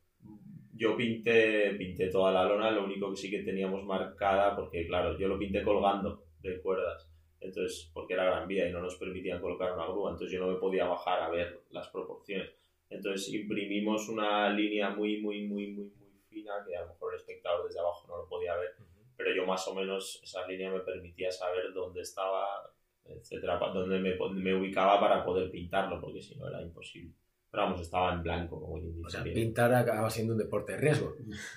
Yo pinté, pinté toda la lona, lo único que sí que teníamos marcada, porque claro, yo lo pinté colgando de cuerdas, entonces, porque era gran vía y no nos permitían colocar una grúa, entonces yo no me podía bajar a ver las proporciones. Entonces imprimimos una línea muy, muy, muy, muy, muy fina, que a lo mejor el espectador desde abajo no lo podía ver, pero yo más o menos esa línea me permitía saber dónde estaba, etcétera, dónde me, me ubicaba para poder pintarlo, porque si no era imposible. Pero vamos, estaba en blanco, como dice. O sea, pintar acaba siendo un deporte de riesgo.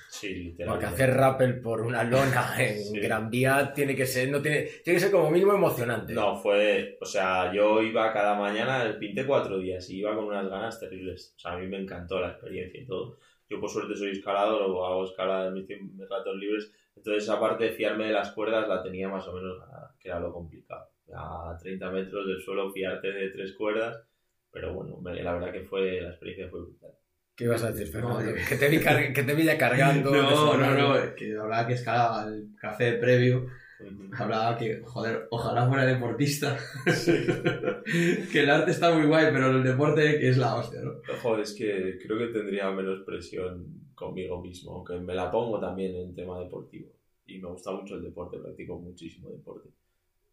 Sí, literalmente. Porque hacer rappel por una lona en Sí. Gran Vía tiene que ser, no tiene, tiene que ser como mínimo emocionante. No, fue, o sea, yo iba cada mañana, pinté cuatro días y iba con unas ganas terribles. O sea, a mí me encantó la experiencia y todo. Yo por suerte soy escalador o hago escalada en mis ratos libres, entonces esa parte de fiarme de las cuerdas la tenía más o menos ganada, que era lo complicado. A 30 metros del suelo fiarte de tres cuerdas, pero bueno, la verdad que fue, la experiencia fue brutal. ¿Qué ibas a decir, Fernando? No, que, te vi car- que te vi ya cargando. No, no, no, que hablaba que escalaba el café previo, hablaba que, joder, ojalá fuera deportista. que el arte está muy guay, pero el deporte que es la hostia, ¿no? Joder, es que creo que tendría menos presión conmigo mismo, aunque me la pongo también en tema deportivo. Y me gusta mucho el deporte, practico muchísimo deporte.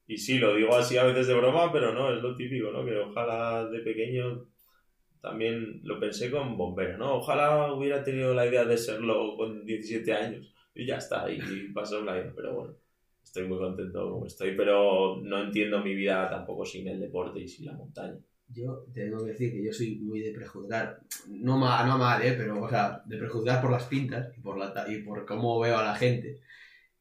Y sí, lo digo así a veces de broma, pero no, es lo típico, ¿no? Que ojalá de pequeño también lo pensé con bombero, ¿no? Ojalá hubiera tenido la idea de serlo con 17 años y ya está, y pasó la vida, pero bueno, estoy muy contento como estoy, pero no entiendo mi vida tampoco sin el deporte y sin la montaña. Yo tengo que decir que yo soy muy de prejuzgar, no mal, no mal, ¿eh? pero o sea, de prejuzgar por las pintas y por, la, y por cómo veo a la gente.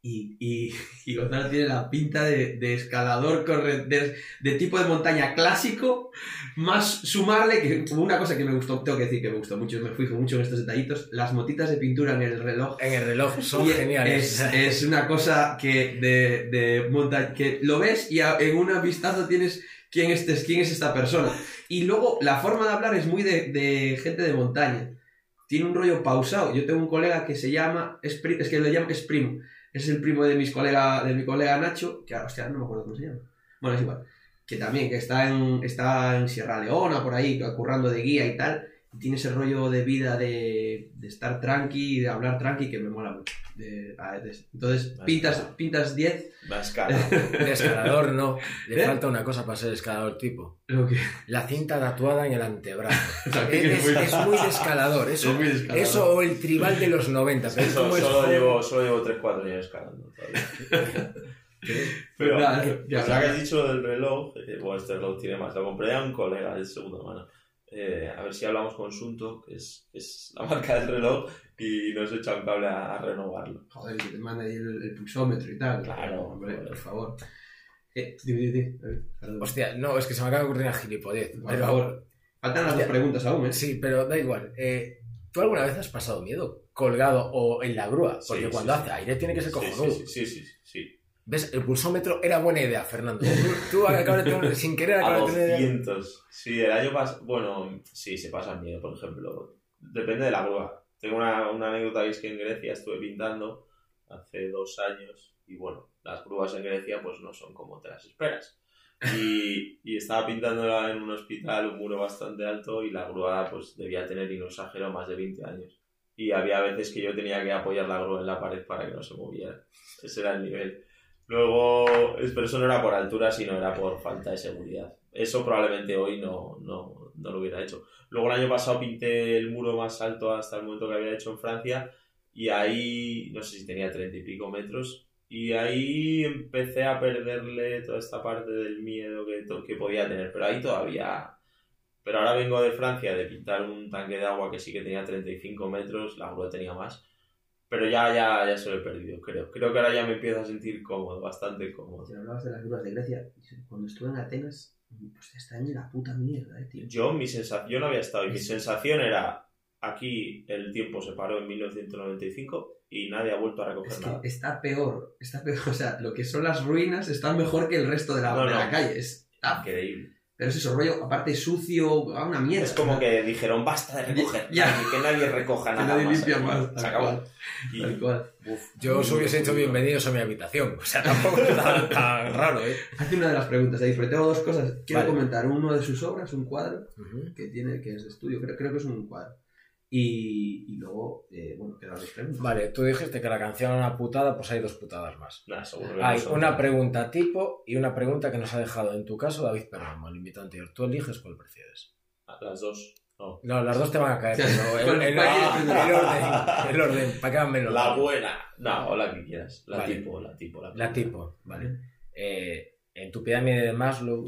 Y, y, y Gonzalo tiene la pinta de, de escalador corre- de, de tipo de montaña clásico, más sumarle que una cosa que me gustó, tengo que decir que me gustó mucho, me fijo mucho en estos detallitos, las motitas de pintura en el reloj En el reloj son geniales. Es, es una cosa que de, de monta- que lo ves y a- en un vistazo tienes quién es, quién es esta persona. Y luego la forma de hablar es muy de, de gente de montaña. Tiene un rollo pausado. Yo tengo un colega que se llama, es, es que lo llamo, es primo. Es el primo de, mis colega, de mi colega Nacho, que ahora, no me acuerdo cómo se llama. Bueno, es igual. Que también, que está en, está en Sierra Leona, por ahí, currando de guía y tal. Y tiene ese rollo de vida de, de estar tranqui, de hablar tranqui, que me mola mucho. De- a- de- entonces, Vale. pintas, pintas 10, La escala. De escalador no. Le ¿Eh? falta una cosa para ser escalador tipo. lo que... La cinta tatuada en el antebrazo. Es, es muy- es muy de escalador. Eso, Es muy eso o el tribal de los 90. Pero Eso, como es solo, llevo, solo llevo 3-4 años escalando todavía. Pero, pues ya ya que has dicho del reloj, eh, bueno, este reloj tiene más. Lo compré a un colega de segunda mano. Eh, a ver si hablamos con Sunto, que es, es la marca del reloj, y nos echa un cable a, a renovarlo. Joder, que te manda ahí el, el pulsómetro y tal. Claro, hombre, joder. por favor. Eh. Hostia, no, es que se me acaba de ocurrir una gilipollez. Por favor. Faltan las dos preguntas aún, ¿eh? Sí, pero da igual. Eh, ¿Tú alguna vez has pasado miedo colgado o en la grúa? Porque Sí, cuando sí, hace sí. aire tiene que ser Sí, cojonudo. sí, sí, sí, sí, sí. ¿Ves? El pulsómetro era buena idea, Fernando. Tú, tú acabas de tener- sin querer A acabas de tener... 200. Sí, el año pasado. Bueno, sí, se pasa miedo, por ejemplo. Depende de la grúa. Tengo una, una anécdota es que en Grecia estuve pintando hace dos años y bueno, las grúas en Grecia pues no son como te las esperas. Y, y estaba pintándola en un hospital, un muro bastante alto y la grúa pues debía tener, y no exagero, más de 20 años. Y había veces que yo tenía que apoyar la grúa en la pared para que no se moviera. Ese era el nivel. Luego, pero eso no era por altura, sino era por falta de seguridad. Eso probablemente hoy no, no, no lo hubiera hecho. Luego el año pasado pinté el muro más alto hasta el momento que había hecho en Francia y ahí, no sé si tenía treinta y pico metros, y ahí empecé a perderle toda esta parte del miedo que, que podía tener, pero ahí todavía... Pero ahora vengo de Francia de pintar un tanque de agua que sí que tenía 35 metros, la grúa tenía más, pero ya, ya, ya se lo he perdido, creo. Creo que ahora ya me empiezo a sentir cómodo, bastante cómodo. Si hablabas de las grúas de Grecia, cuando estuve en Atenas, pues está en la puta mierda, eh, tío. Yo, mi sensación, yo no había estado y mi sensación era, aquí el tiempo se paró en 1995 y nadie ha vuelto a recoger Es nada. está peor, está peor. O sea, lo que son las ruinas están mejor que el resto de la, No, de no. la calle. Está- Increíble. Pero es eso, rollo, aparte sucio, a una mierda. Es como que dijeron, basta de recoger, Ya. que nadie recoja Que nada nadie más. limpia aquí". más, Se acabó. cual. Y- Tal cual. uf, Yo os hubiese hecho bienvenidos a mi habitación. O sea, tampoco es tan, tan raro, ¿eh? Hace una de las preguntas ahí, pero tengo dos cosas. Quiero Vale. comentar uno de sus obras, un cuadro que tiene, que es de estudio, creo, creo que es un cuadro. Y, y luego, eh, bueno, quedan dos preguntas. Vale, tú dijiste que la canción era una putada, pues hay dos putadas más. Nah, seguro que Hay no una pregunta tipo y una pregunta que nos ha dejado en tu caso David Perdomo, el invitado anterior. Tú eliges cuál prefieres. Ah, Las dos. No. No, las dos te van a caer, pero el, orden, el orden, para que hagan menos. La buena. No, o la que quieras. La Vale. tipo, la tipo. La, La tipo, vale. Eh, en tu pirámide de Maslow,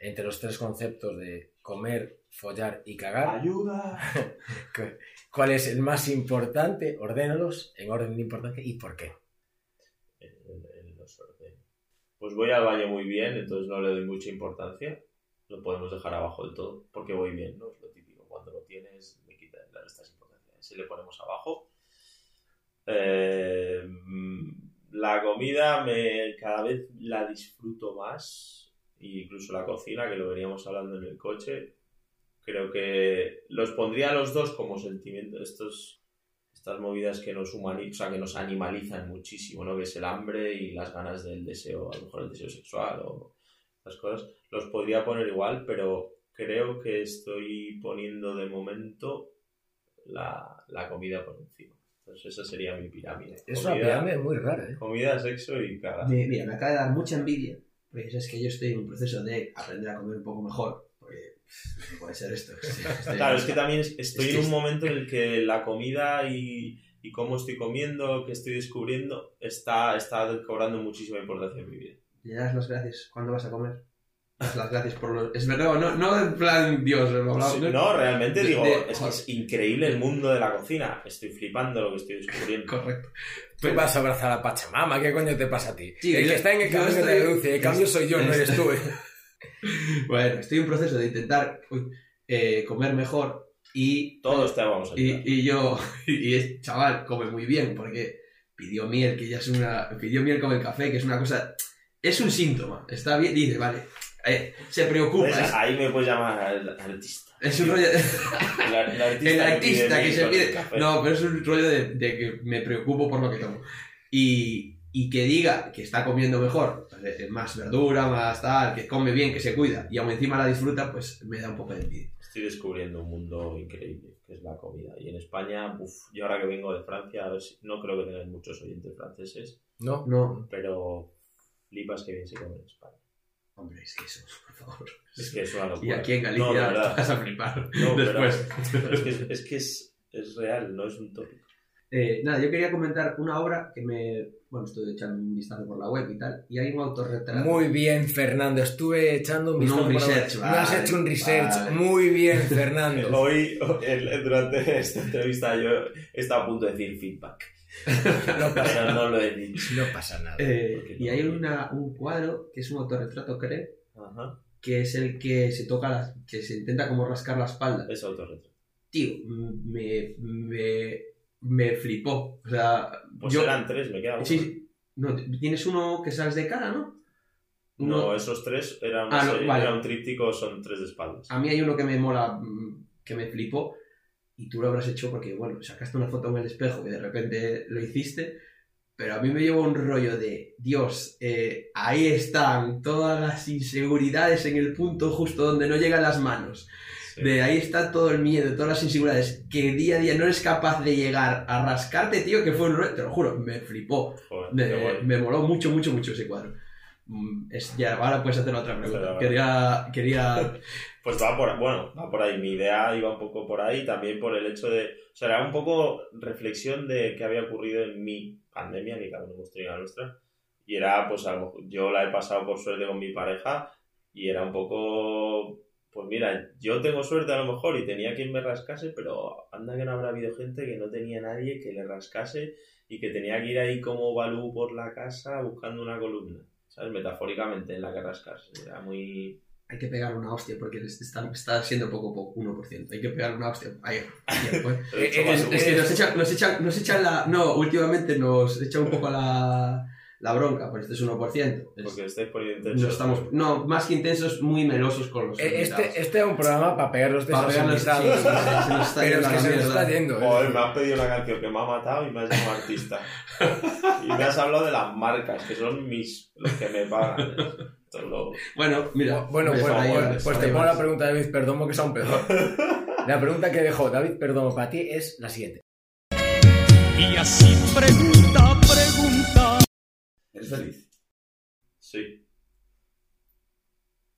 entre los tres conceptos de comer, follar y cagar, Ayuda. ¿cuál es el más importante? Ordénalos en orden de importancia y por qué. Los ordeno. Pues voy al baño muy bien, entonces no le doy mucha importancia. Lo podemos dejar abajo del todo, porque voy bien, ¿no? Es lo típico. Cuando lo tienes, le quitas le restas importancia. Si le ponemos abajo. Eh, mm, la comida me cada vez la disfruto más. e Incluso la cocina, que lo veníamos hablando en el coche. Creo que los pondría a los dos como sentimiento. Estos estas movidas que nos humanizan, o sea, que nos animalizan muchísimo, ¿no? Que es el hambre y las ganas del deseo, a lo mejor el deseo sexual o estas cosas. Los podría poner igual, pero creo que estoy poniendo de momento la, la comida por encima. Entonces esa sería mi pirámide. Es una Comida- pirámide muy rara, ¿eh? Comida, sexo y caga. Me- mira, me acaba de dar mucha envidia, porque es que yo estoy en un proceso de aprender a comer un poco mejor, no puede ser esto. Claro, es que también es- estoy en un momento en el que la comida y, y cómo estoy comiendo, qué estoy descubriendo, está, está cobrando muchísima importancia en mi vida. Le das las gracias. ¿Cuándo vas a comer? las gracias por los... Es verdad, no, no en plan Dios, no, no, realmente de- digo, de- es que es increíble el mundo de la cocina. Estoy flipando lo que estoy descubriendo. Correcto. Tú vas a abrazar a Pachamama, ¿qué coño te pasa a ti? Sí, el que está en el yo camino estoy- de la luz, y el cambio soy yo, no eres tú. ¿eh? Bueno, estoy en proceso de intentar eh, comer mejor y, Todos te vamos a ayudar. y, y yo, y este chaval come muy bien porque pidió miel, que ya es una... Pidió miel con el café, que es una cosa... Es un síntoma. Está bien, dice, vale. eh, se preocupa. Pues Es, ahí me puedes llamar al artista. es un rollo... El, ar- el artista, el artista que miel se pide. No, pero es un rollo de, de que me preocupo por lo que tomo. Y, y que diga que está comiendo mejor, eh, más verdura, más tal, que come bien, que se cuida y aún encima la disfruta, pues me da un poco de envidia. Estoy descubriendo un mundo increíble, que es la comida. Y en España, uff, yo ahora que vengo de Francia, a ver si, no creo que tengáis muchos oyentes franceses, No, No, pero flipas que bien se come en España. hombre, es que eso, por favor. Es que es una Y aquí en No, Galicia verdad. vas a flipar No, pero- después. pero es que, es, es que es, es real, no es un tópico. Eh, nada, yo quería comentar una obra que me. Bueno, estoy echando un vistazo por la web y tal, y hay un autorretrato. Muy bien, Fernando. Estuve echando un No, vistazo. un por la- research, Me has hecho un research. vale. Muy bien, Fernando. Hoy, durante esta entrevista, yo estaba a punto de decir feedback, No pasa, pero no lo he dicho. no pasa nada. Eh, y no hay una, un cuadro que es un autorretrato, creo, Ajá, que es el que se toca, las, que se intenta como rascar la espalda. es autorretrato. Tío, me, me, me flipó. O sea, Pues yo. eran tres, me queda uno. Sí, sí. No, tienes uno que sales de cara, ¿no? Uno- No, esos tres era, una Ah, no, serie- vale. era un tríptico, son tres de espaldas. A mí hay uno que me mola, mm, que me flipó, y tú lo habrás hecho porque, bueno, sacaste una foto en el espejo y de repente lo hiciste, pero a mí me llevó un rollo de, Dios, eh, ahí están todas las inseguridades en el punto justo donde no llegan las manos. Sí. De ahí está todo el miedo, todas las inseguridades, que día a día no eres capaz de rollo a rascarte, tío, que fue un te lo juro, me flipó. Joder, Me, qué bueno. me moló mucho, mucho, mucho ese cuadro. Mm, Es, ya, ahora puedes hacer otra pregunta. Quería, quería Pues va por, bueno, va por ahí. Mi idea iba un poco por ahí, también por el hecho de. O sea, era un poco reflexión de qué había ocurrido en mi pandemia, que cada uno la nuestra. Y era, pues, a lo mejor- yo la he pasado por suerte con mi pareja, y era un poco. Pues mira, yo tengo suerte a lo mejor y tenía quien me rascase, pero anda que no habrá habido gente que no tenía nadie que le rascase y que tenía que ir ahí como Balú por la casa buscando una columna, ¿sabes? Metafóricamente en la que rascarse. Era muy. hay que pegar una hostia porque está, está siendo poco, poco 1%. Hay que pegar una hostia. Ahí, ahí, pues. Es que nos echan, nos, echan, nos echan la. No, últimamente nos echa un poco la, la bronca, pues este es 1%. Es- Porque estáis poniendo no, intensos. estamos, no, más que intensos, muy melosos con los Eh, invitados. Este, este es un programa para pegarlos de Para esos pegarnos, sí, invitados. sí, se nos está Pero yendo es que se nos está yendo. ¿eh? Joder, me has pedido una canción que me ha matado y me has llamado artista. y me has hablado de las marcas, que son mis, los que me pagan. Lo- Bueno, mira. Bueno, pues, pues, ahí pues- pues te pongo la pregunta de David Perdomo, que es aún peor. La pregunta que dejó David Perdomo para ti es la siguiente. Y así pregunta, pregunta. ¿Eres feliz? Sí.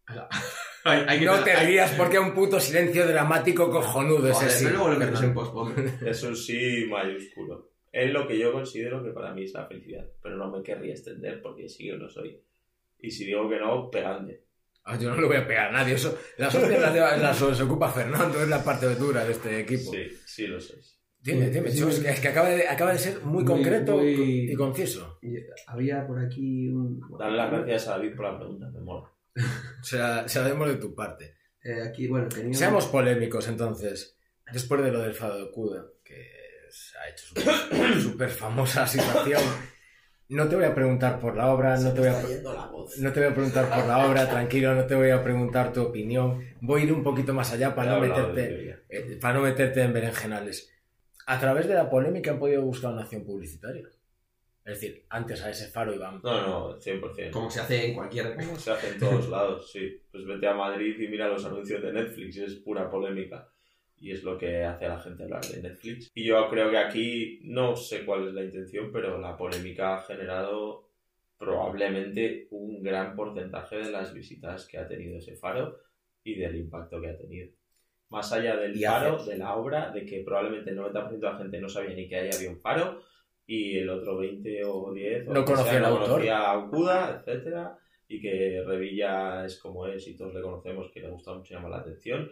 Hay, hay que No te hay- rías porque es un puto silencio dramático cojonudo ese sí. luego lo metes en. Es un sí mayúsculo. Es lo que yo considero que para mí es la felicidad. Pero no me querría extender porque sí que lo soy. Y si digo que no, pegadme. Ah, yo no le voy a pegar a nadie. Eso, las hostias las, las se ocupa Fernando, es la parte dura de este equipo. Sí, sí lo sois. Dime, dime, Sí, sí. que, es que acaba de, acaba de ser muy, Muy- concreto muy- y conciso. Y Había por aquí un. Dale las gracias a David por la pregunta, me mola. Se la, se la demos de tu parte. Eh, aquí, bueno, Seamos polémicos entonces. Después de lo del Fado de Cuda, que se ha hecho súper- famosa situación, no te voy a preguntar por la obra, no te voy a, no te voy a preguntar por la obra, tranquilo, no te voy a preguntar tu opinión. Voy a ir un poquito más allá para no meterte, eh, para no meterte en berenjenales. A través de la polémica han podido buscar una acción publicitaria. Es decir, antes a ese faro iban. No, no, 100%. Como se hace en cualquier. Como se hace en todos lados, sí. Pues vete a Madrid y mira los anuncios de Netflix, es pura polémica. Y es lo que hace a la gente hablar de Netflix. Y yo creo que aquí no sé cuál es la intención, pero la polémica ha generado probablemente un gran porcentaje de las visitas que ha tenido ese faro y del impacto que ha tenido. Más allá del hace- de la obra, de que probablemente el 90% de la gente no sabía ni que ahí había un faro y el otro 20 o 10 o No conocía sea, no autor. conocía a Okuda, etcétera y que Revilla es como es y todos le conocemos, que le gusta mucho llamar la atención.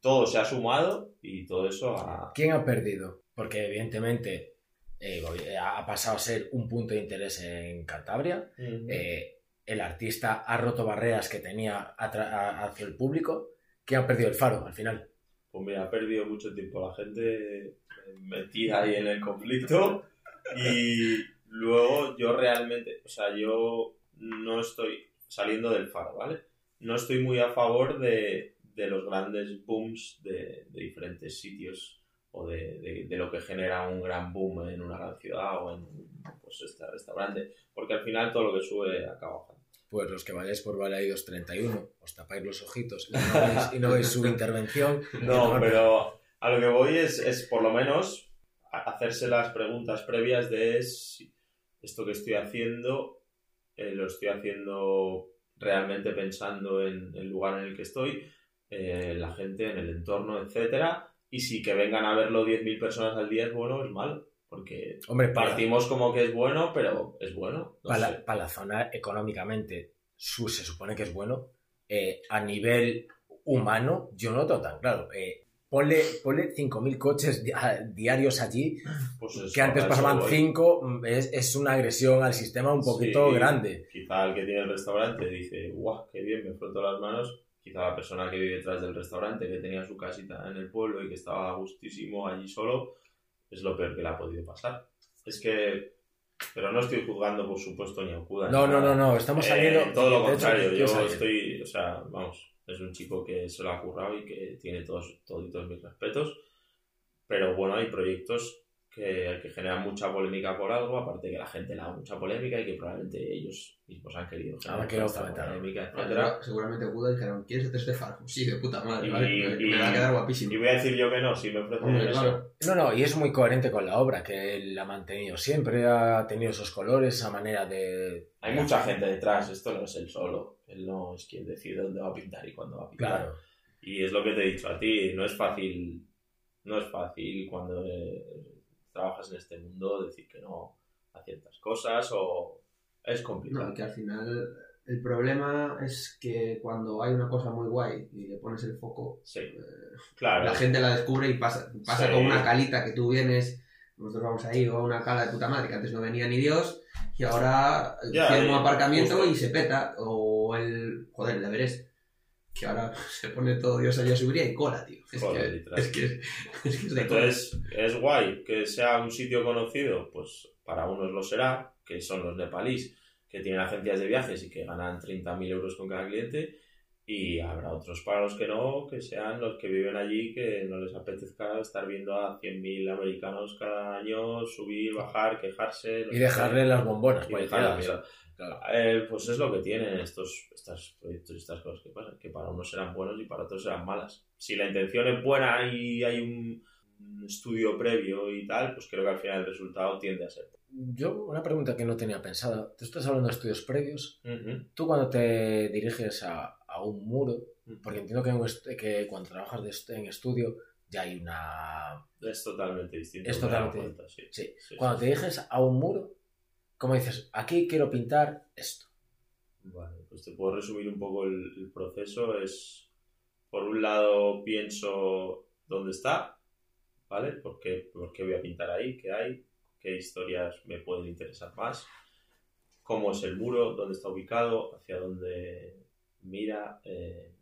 Todo se ha sumado y todo eso ha... ¿Quién ha perdido? Porque evidentemente eh, ha pasado a ser un punto de interés en Cantabria. Eh, el artista ha roto barreras que tenía hacia el público. ¿Quién ha perdido el faro al final? Pues mira, ha perdido mucho tiempo la gente eh, metida ahí en el conflicto y luego yo realmente, o sea, yo no estoy saliendo del faro, ¿vale? No estoy muy a favor de, de los grandes booms de, de diferentes sitios o de, de- lo que genera un gran boom en una gran ciudad o en pues, este restaurante, porque al final todo lo que sube acaba bajando. Pues los que vayáis por Balaidos 31, os tapáis los ojitos y no veis, y no veis su intervención. No, pero a lo que voy es, es por lo menos hacerse las preguntas previas de si esto que estoy haciendo eh, lo estoy haciendo realmente pensando en el lugar en el que estoy, eh, la gente, en el entorno, etcétera, y si que vengan a verlo 10.000 personas al día es bueno o es malo, porque Hombre, para, partimos como que es bueno, pero es bueno. no para la, para la zona económicamente su, se supone que es bueno. Eh, a nivel humano, yo no tan claro. Eh, ponle, ponle 5.000 coches di- diarios allí, Pues eso, que antes pasaban voy. 5, es, es una agresión al sistema un poquito Sí, grande. Quizá el que tiene el restaurante dice, guau, qué bien, me froto las manos. Quizá la persona que vive detrás del restaurante, que tenía su casita en el pueblo y que estaba a gustísimo allí solo, es lo peor que le ha podido pasar. Es que... Pero no estoy juzgando, por supuesto, ni a Okuda. No, no, no, no, estamos Eh, saliendo... todo lo hecho, contrario, yo estoy, o sea, vamos, es un chico que se lo ha currado y que tiene todos, toditos mis respetos, pero bueno, hay proyectos que, que generan mucha polémica por algo, aparte que la gente le da mucha polémica y que probablemente ellos mismos han querido generar quiero esta polémica, etcétera. Segura- Seguramente Buda dijeron, ¿quieres hacer este faro? Sí, de puta madre, Y- ¿vale? Me, y- me va a quedar guapísimo. Y voy a decir yo que no, si me ofrecen Hombre, eso. claro. No, no, y es muy coherente con la obra, que él ha mantenido siempre, ha tenido esos colores, esa manera de... Hay mucha gente detrás, esto no es él solo, él no es quien decide dónde va a pintar y cuándo va a pintar. Claro. Y es lo que te he dicho a ti, no es fácil, no es fácil cuando eh, trabajas en este mundo decir que no a ciertas cosas o es complicado. No, que al final el problema es que cuando hay una cosa muy guay y le pones el foco, Sí, eh, claro. la gente la descubre y pasa, pasa Sí. con una calita que tú vienes, nosotros vamos ahí, o una cala de puta madre que antes no venía ni Dios, y ahora hicieron un aparcamiento justo. y se peta, o el, joder, el Everest, que ahora se pone todo Dios allá subiría y cola, tío. Es, Joder, que, es que es, es que es de cola. Entonces, es guay que sea un sitio conocido, pues para unos lo será, que son los nepalíes, que tienen agencias de viajes y que ganan 30.000 euros con cada cliente, y habrá otros para los que no, que sean los que viven allí, que no les apetezca estar viendo a 100.000 americanos cada año subir, bajar, quejarse. Y dejarle las bombonas. Y pues, dejarle, claro. eh, pues es lo que tienen estos, estos proyectos y estas cosas que pasan, que para unos serán buenos y para otros serán malas. Si la intención es buena y hay un, un estudio previo y tal, pues creo que al final el resultado tiende a ser. Yo, una pregunta que no tenía pensada. Tú estás hablando de estudios previos. Ujú. Tú cuando te diriges a, a un muro, porque entiendo que, en que cuando trabajas de en estudio ya hay una... Es totalmente distinto. Es totalmente- cuenta, sí. Sí. Sí, Cuando te diriges a un muro, como dices, aquí quiero pintar esto. Vale, pues te puedo resumir un poco el, proceso. Es, por un lado, pienso dónde está, ¿vale? ¿Por qué, por qué voy a pintar ahí? ¿Qué hay? ¿Qué historias me pueden interesar más? ¿Cómo es el muro? ¿Dónde está ubicado? ¿Hacia dónde mira? Eh,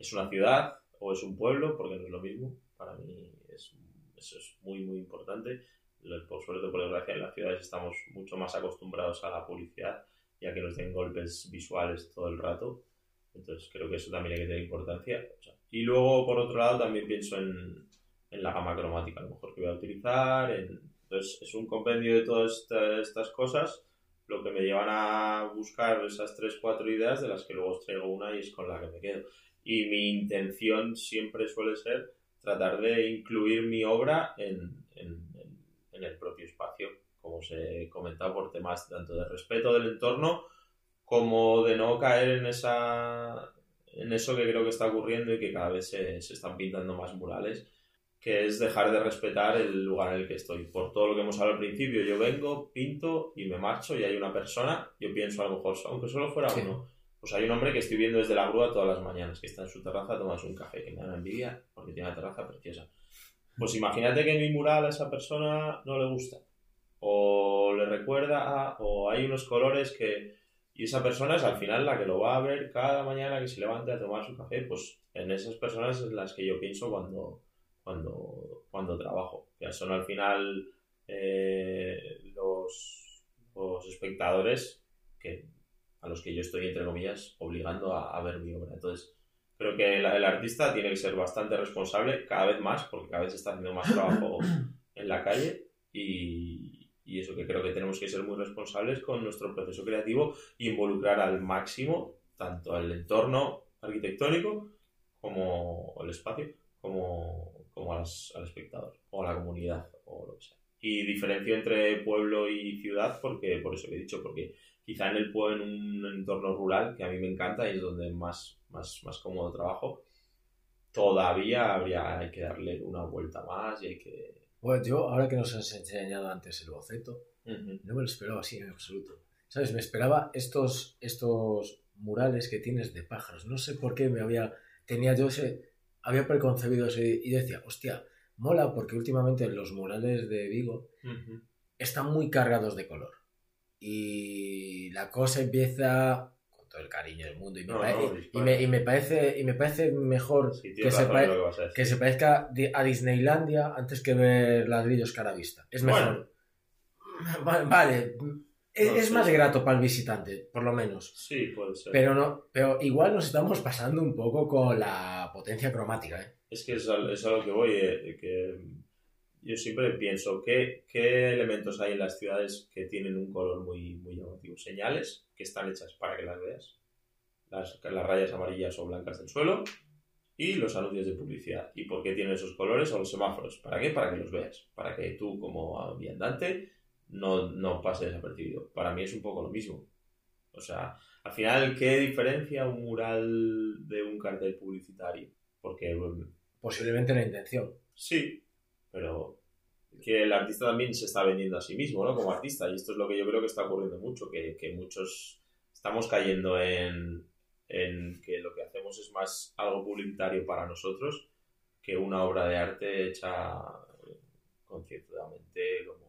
¿Es una ciudad o es un pueblo? Porque no es lo mismo. Para mí es, eso es muy, muy importante. Por suerte, por desgracia, en las ciudades estamos mucho más acostumbrados a la publicidad ya que nos den golpes visuales todo el rato. Entonces creo que eso también hay que tener importancia. Y luego, por otro lado, también pienso en, en la gama cromática, a lo mejor que voy a utilizar. en- Entonces es un compendio de todas esta- estas cosas lo que me llevan a buscar esas tres, cuatro ideas de las que luego os traigo una y es con la que me quedo. Y mi intención siempre suele ser tratar de incluir mi obra en, en- en- el propio espacio, como os he comentado, por temas tanto de respeto del entorno como de no caer en esa en eso que creo que está ocurriendo y que cada vez se, se están pintando más murales, que es dejar de respetar el lugar en el que estoy. Por todo lo que hemos hablado al principio, yo vengo, pinto y me marcho y hay una persona, yo pienso a lo mejor, aunque solo fuera Sí. uno, Pues hay un hombre que estoy viendo desde la grúa todas las mañanas, que está en su terraza tomándose un café, que me da una envidia porque tiene una terraza preciosa. Pues imagínate que mi mural a esa persona no le gusta, o le recuerda o hay unos colores que... Y esa persona es al final la que lo va a ver cada mañana que se levante a tomar su café, pues en esas personas es las que yo pienso cuando, cuando, cuando trabajo. Que son al final eh, los, los espectadores que, a los que yo estoy, entre comillas, obligando a, a ver mi obra. Entonces, creo que el, el artista tiene que ser bastante responsable cada vez más, porque cada vez está haciendo más trabajo en la calle y, y eso que creo que tenemos que ser muy responsables con nuestro proceso creativo y involucrar al máximo tanto al entorno arquitectónico como el espacio, como, como a las- al espectador o a la comunidad o lo que sea. Y diferencio entre pueblo y ciudad porque, por eso que he dicho, porque quizá en el pueblo, en un entorno rural, que a mí me encanta y es donde más, más, más cómodo trabajo, todavía habría, hay que darle una vuelta más y hay que... Bueno, yo, ahora que nos has enseñado antes el boceto, Ujú. no me lo esperaba así en absoluto. ¿Sabes? Me esperaba estos, estos murales que tienes de pájaros. No sé por qué me había. Tenía yo ese. Había preconcebido ese. Y decía, hostia, mola porque últimamente los murales de Vigo están muy cargados de color. Y la cosa empieza con todo el cariño del mundo. Y me, No, pare- no, y- me- y me parece, y me parece mejor Sí, que, se pare- que se parezca a Disneylandia antes que ver ladrillos cara a vista. Es mejor. Va- Vale. Es, No es sé. más grato para el visitante, por lo menos. Sí, puede ser. Pero no, pero igual nos estamos pasando un poco con la potencia cromática, ¿eh? Es que es a, lo que voy, eh, que yo siempre pienso ¿qué, qué elementos hay en las ciudades que tienen un color muy, muy llamativo. Señales que están hechas para que las veas, las, las rayas amarillas o blancas del suelo y los anuncios de publicidad. ¿Y por qué tienen esos colores o los semáforos? ¿Para qué? Para que los veas, para que tú como viandante no, no pases desapercibido. Para mí es un poco lo mismo. O sea, al final, ¿qué diferencia un mural de un cartel publicitario? Porque bueno, Posiblemente la intención. Sí, pero que el artista también se está vendiendo a sí mismo, ¿no? Como artista. Y esto es lo que yo creo que está ocurriendo mucho, que, que muchos estamos cayendo en, en que lo que hacemos es más algo publicitario para nosotros que una obra de arte hecha concienzudamente como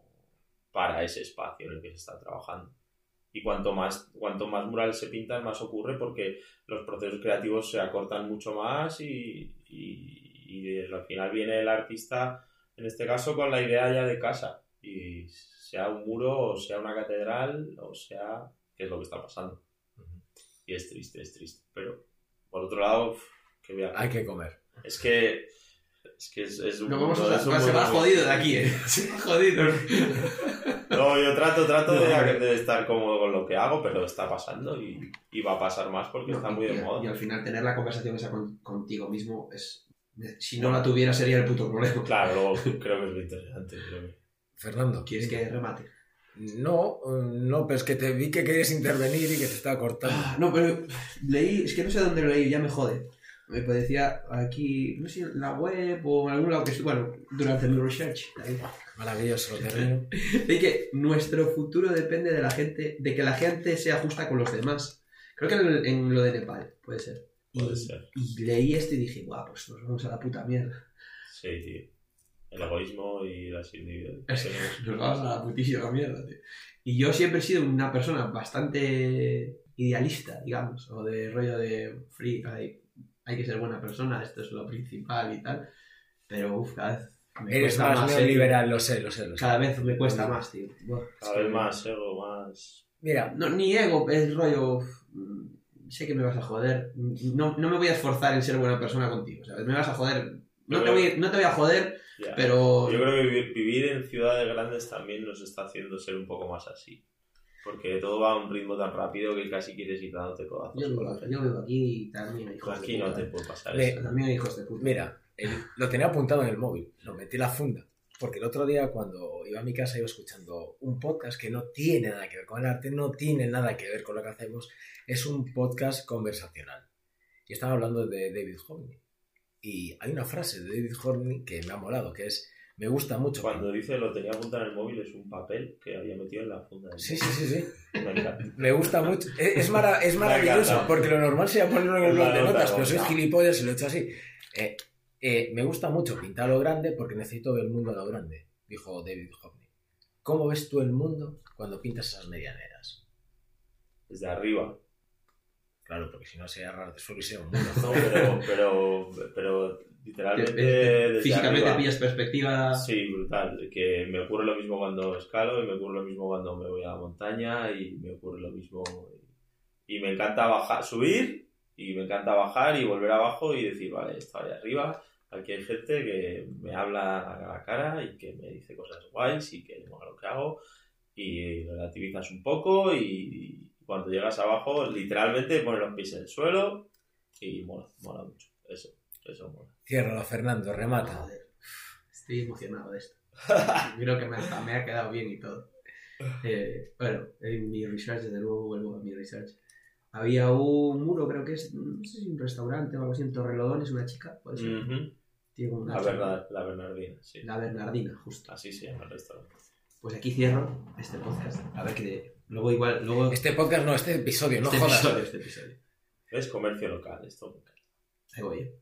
para ese espacio en el que se está trabajando. Y cuanto más, cuanto más murales se pintan, más ocurre porque los procesos creativos se acortan mucho más y, y- y al final viene el artista, en este caso, con la idea ya de casa. Y sea un muro, o sea una catedral, o sea... ¿Qué es lo que está pasando? Y es triste, es triste. Pero, por otro lado, que voy a- Hay que comer. Es que... Es que es, es un No vamos a es un se va jodido de aquí, eh. Se va jodido. No, yo trato, trato No, de, de estar cómodo con lo que hago, pero está pasando y, y va a pasar más porque No, está muy y, de moda. y al final tener la conversación esa con- contigo mismo es... Si no la tuviera sería el puto problema. Claro, creo que es lo interesante. creo que- Fernando. ¿Quieres que remate? No, no, pero es que te vi que querías intervenir y que te estaba cortando. Ah, no, pero leí, es que no sé dónde lo leí, ya me jode. Me decía aquí, no sé, en la web o en algún lado que es, bueno, durante mi research, ahí, Maravilloso, termino. de que nuestro futuro depende de la gente, de que la gente sea justa con los demás. Creo que en, en lo de Nepal, puede ser. Y, Puede ser. y leí esto y dije, guau, pues nos vamos a la puta mierda. Sí, tío. El egoísmo y las individualidades. Nos vamos a la putísima mierda, tío. Y yo siempre he sido una persona bastante idealista, digamos, o de rollo de free, hay, hay que ser buena persona, esto es lo principal y tal. Pero, uff, cada vez me Eres cuesta más ¿eh? neoliberal, lo sé, lo sé, lo sé. Cada vez me cuesta más, tío. Buah, Cada que- vez más ego, más... Mira, No, ni ego, es rollo. Sé que me vas a joder. No, no me voy a esforzar en ser buena persona contigo, ¿sabes? Me vas a joder. No te voy, no te voy a joder, Ya. pero. Yo creo que vivir, vivir en ciudades grandes también nos está haciendo ser un poco más así. Porque todo va a un ritmo tan rápido que casi quieres ir dándote codazos. Yo vivo, yo vivo aquí y también hay hijos Aquí de no puta. te puede pasar Le- eso. También hay hijos de puta. mira, el- lo tenía apuntado en el móvil, lo metí en la funda. Porque el otro día cuando iba a mi casa iba escuchando un podcast que no tiene nada que ver con el arte, no tiene nada que ver con lo que hacemos, es un podcast conversacional. Y estaba hablando de David Horney. Y hay una frase de David Horney que me ha molado, que es, Me gusta mucho. Cuando dice lo tenía apuntado en el móvil es un papel que había metido en la funda del Sí, sí, sí, sí. Me gusta mucho. Es, mara- es maravilloso, porque lo normal sería ponerlo en el blog de notas, pero soy gilipollas y lo he hecho así. Eh, eh, me gusta mucho pintar lo grande porque necesito ver el mundo a lo grande, dijo David Hockney. ¿Cómo ves tú el mundo cuando pintas esas medianeras? Desde arriba. Claro, porque si no sería raro y sea un mundo. No, pero, pero, pero literalmente Te- te- desde Físicamente arriba. pillas perspectiva. Sí, brutal. Que me ocurre lo mismo cuando escalo y me ocurre lo mismo cuando me voy a la montaña y me ocurre lo mismo. Y me encanta bajar, subir y me encanta bajar y volver abajo y decir, vale, estoy ahí arriba. Aquí hay gente que me habla a la cara y que me dice cosas guays y que mola lo que hago y relativizas un poco y cuando llegas abajo literalmente pones los pies en el suelo y mola, mola mucho. Eso, eso mola. Ciérralo, Fernando, remata. Joder, estoy emocionado de esto. Creo que me, hasta me ha quedado bien y todo. Eh, bueno, en mi research, desde luego vuelvo a mi research. Había un muro, creo que es, no sé si un restaurante o algo así, en Torrelodones, una chica, puede ser. Ujú. Tiene La, verdad, la Bernardina, sí. La Bernardina, justo. Así se llama el restaurante. Pues aquí cierro este podcast. A ver que luego igual, luego Este podcast no, este episodio, no este jodas. episodio, este episodio. Es comercio local, esto. Ahí voy. eh.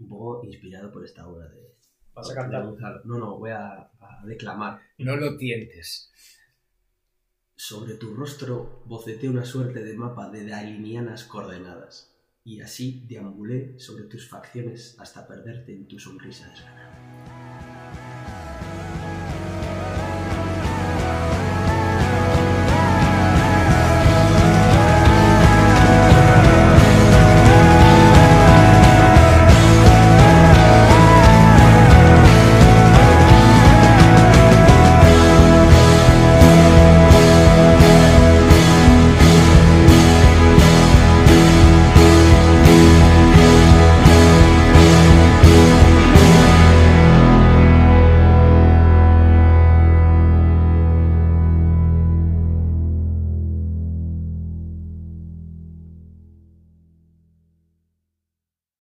Un poco inspirado por esta obra de. ¿Vas a cantar? Gonzalo. No, no, voy a, a declamar. No lo tientes. Sobre tu rostro boceté una suerte de mapa de dalinianas coordenadas, y así deambulé sobre tus facciones hasta perderte en tu sonrisa desganada.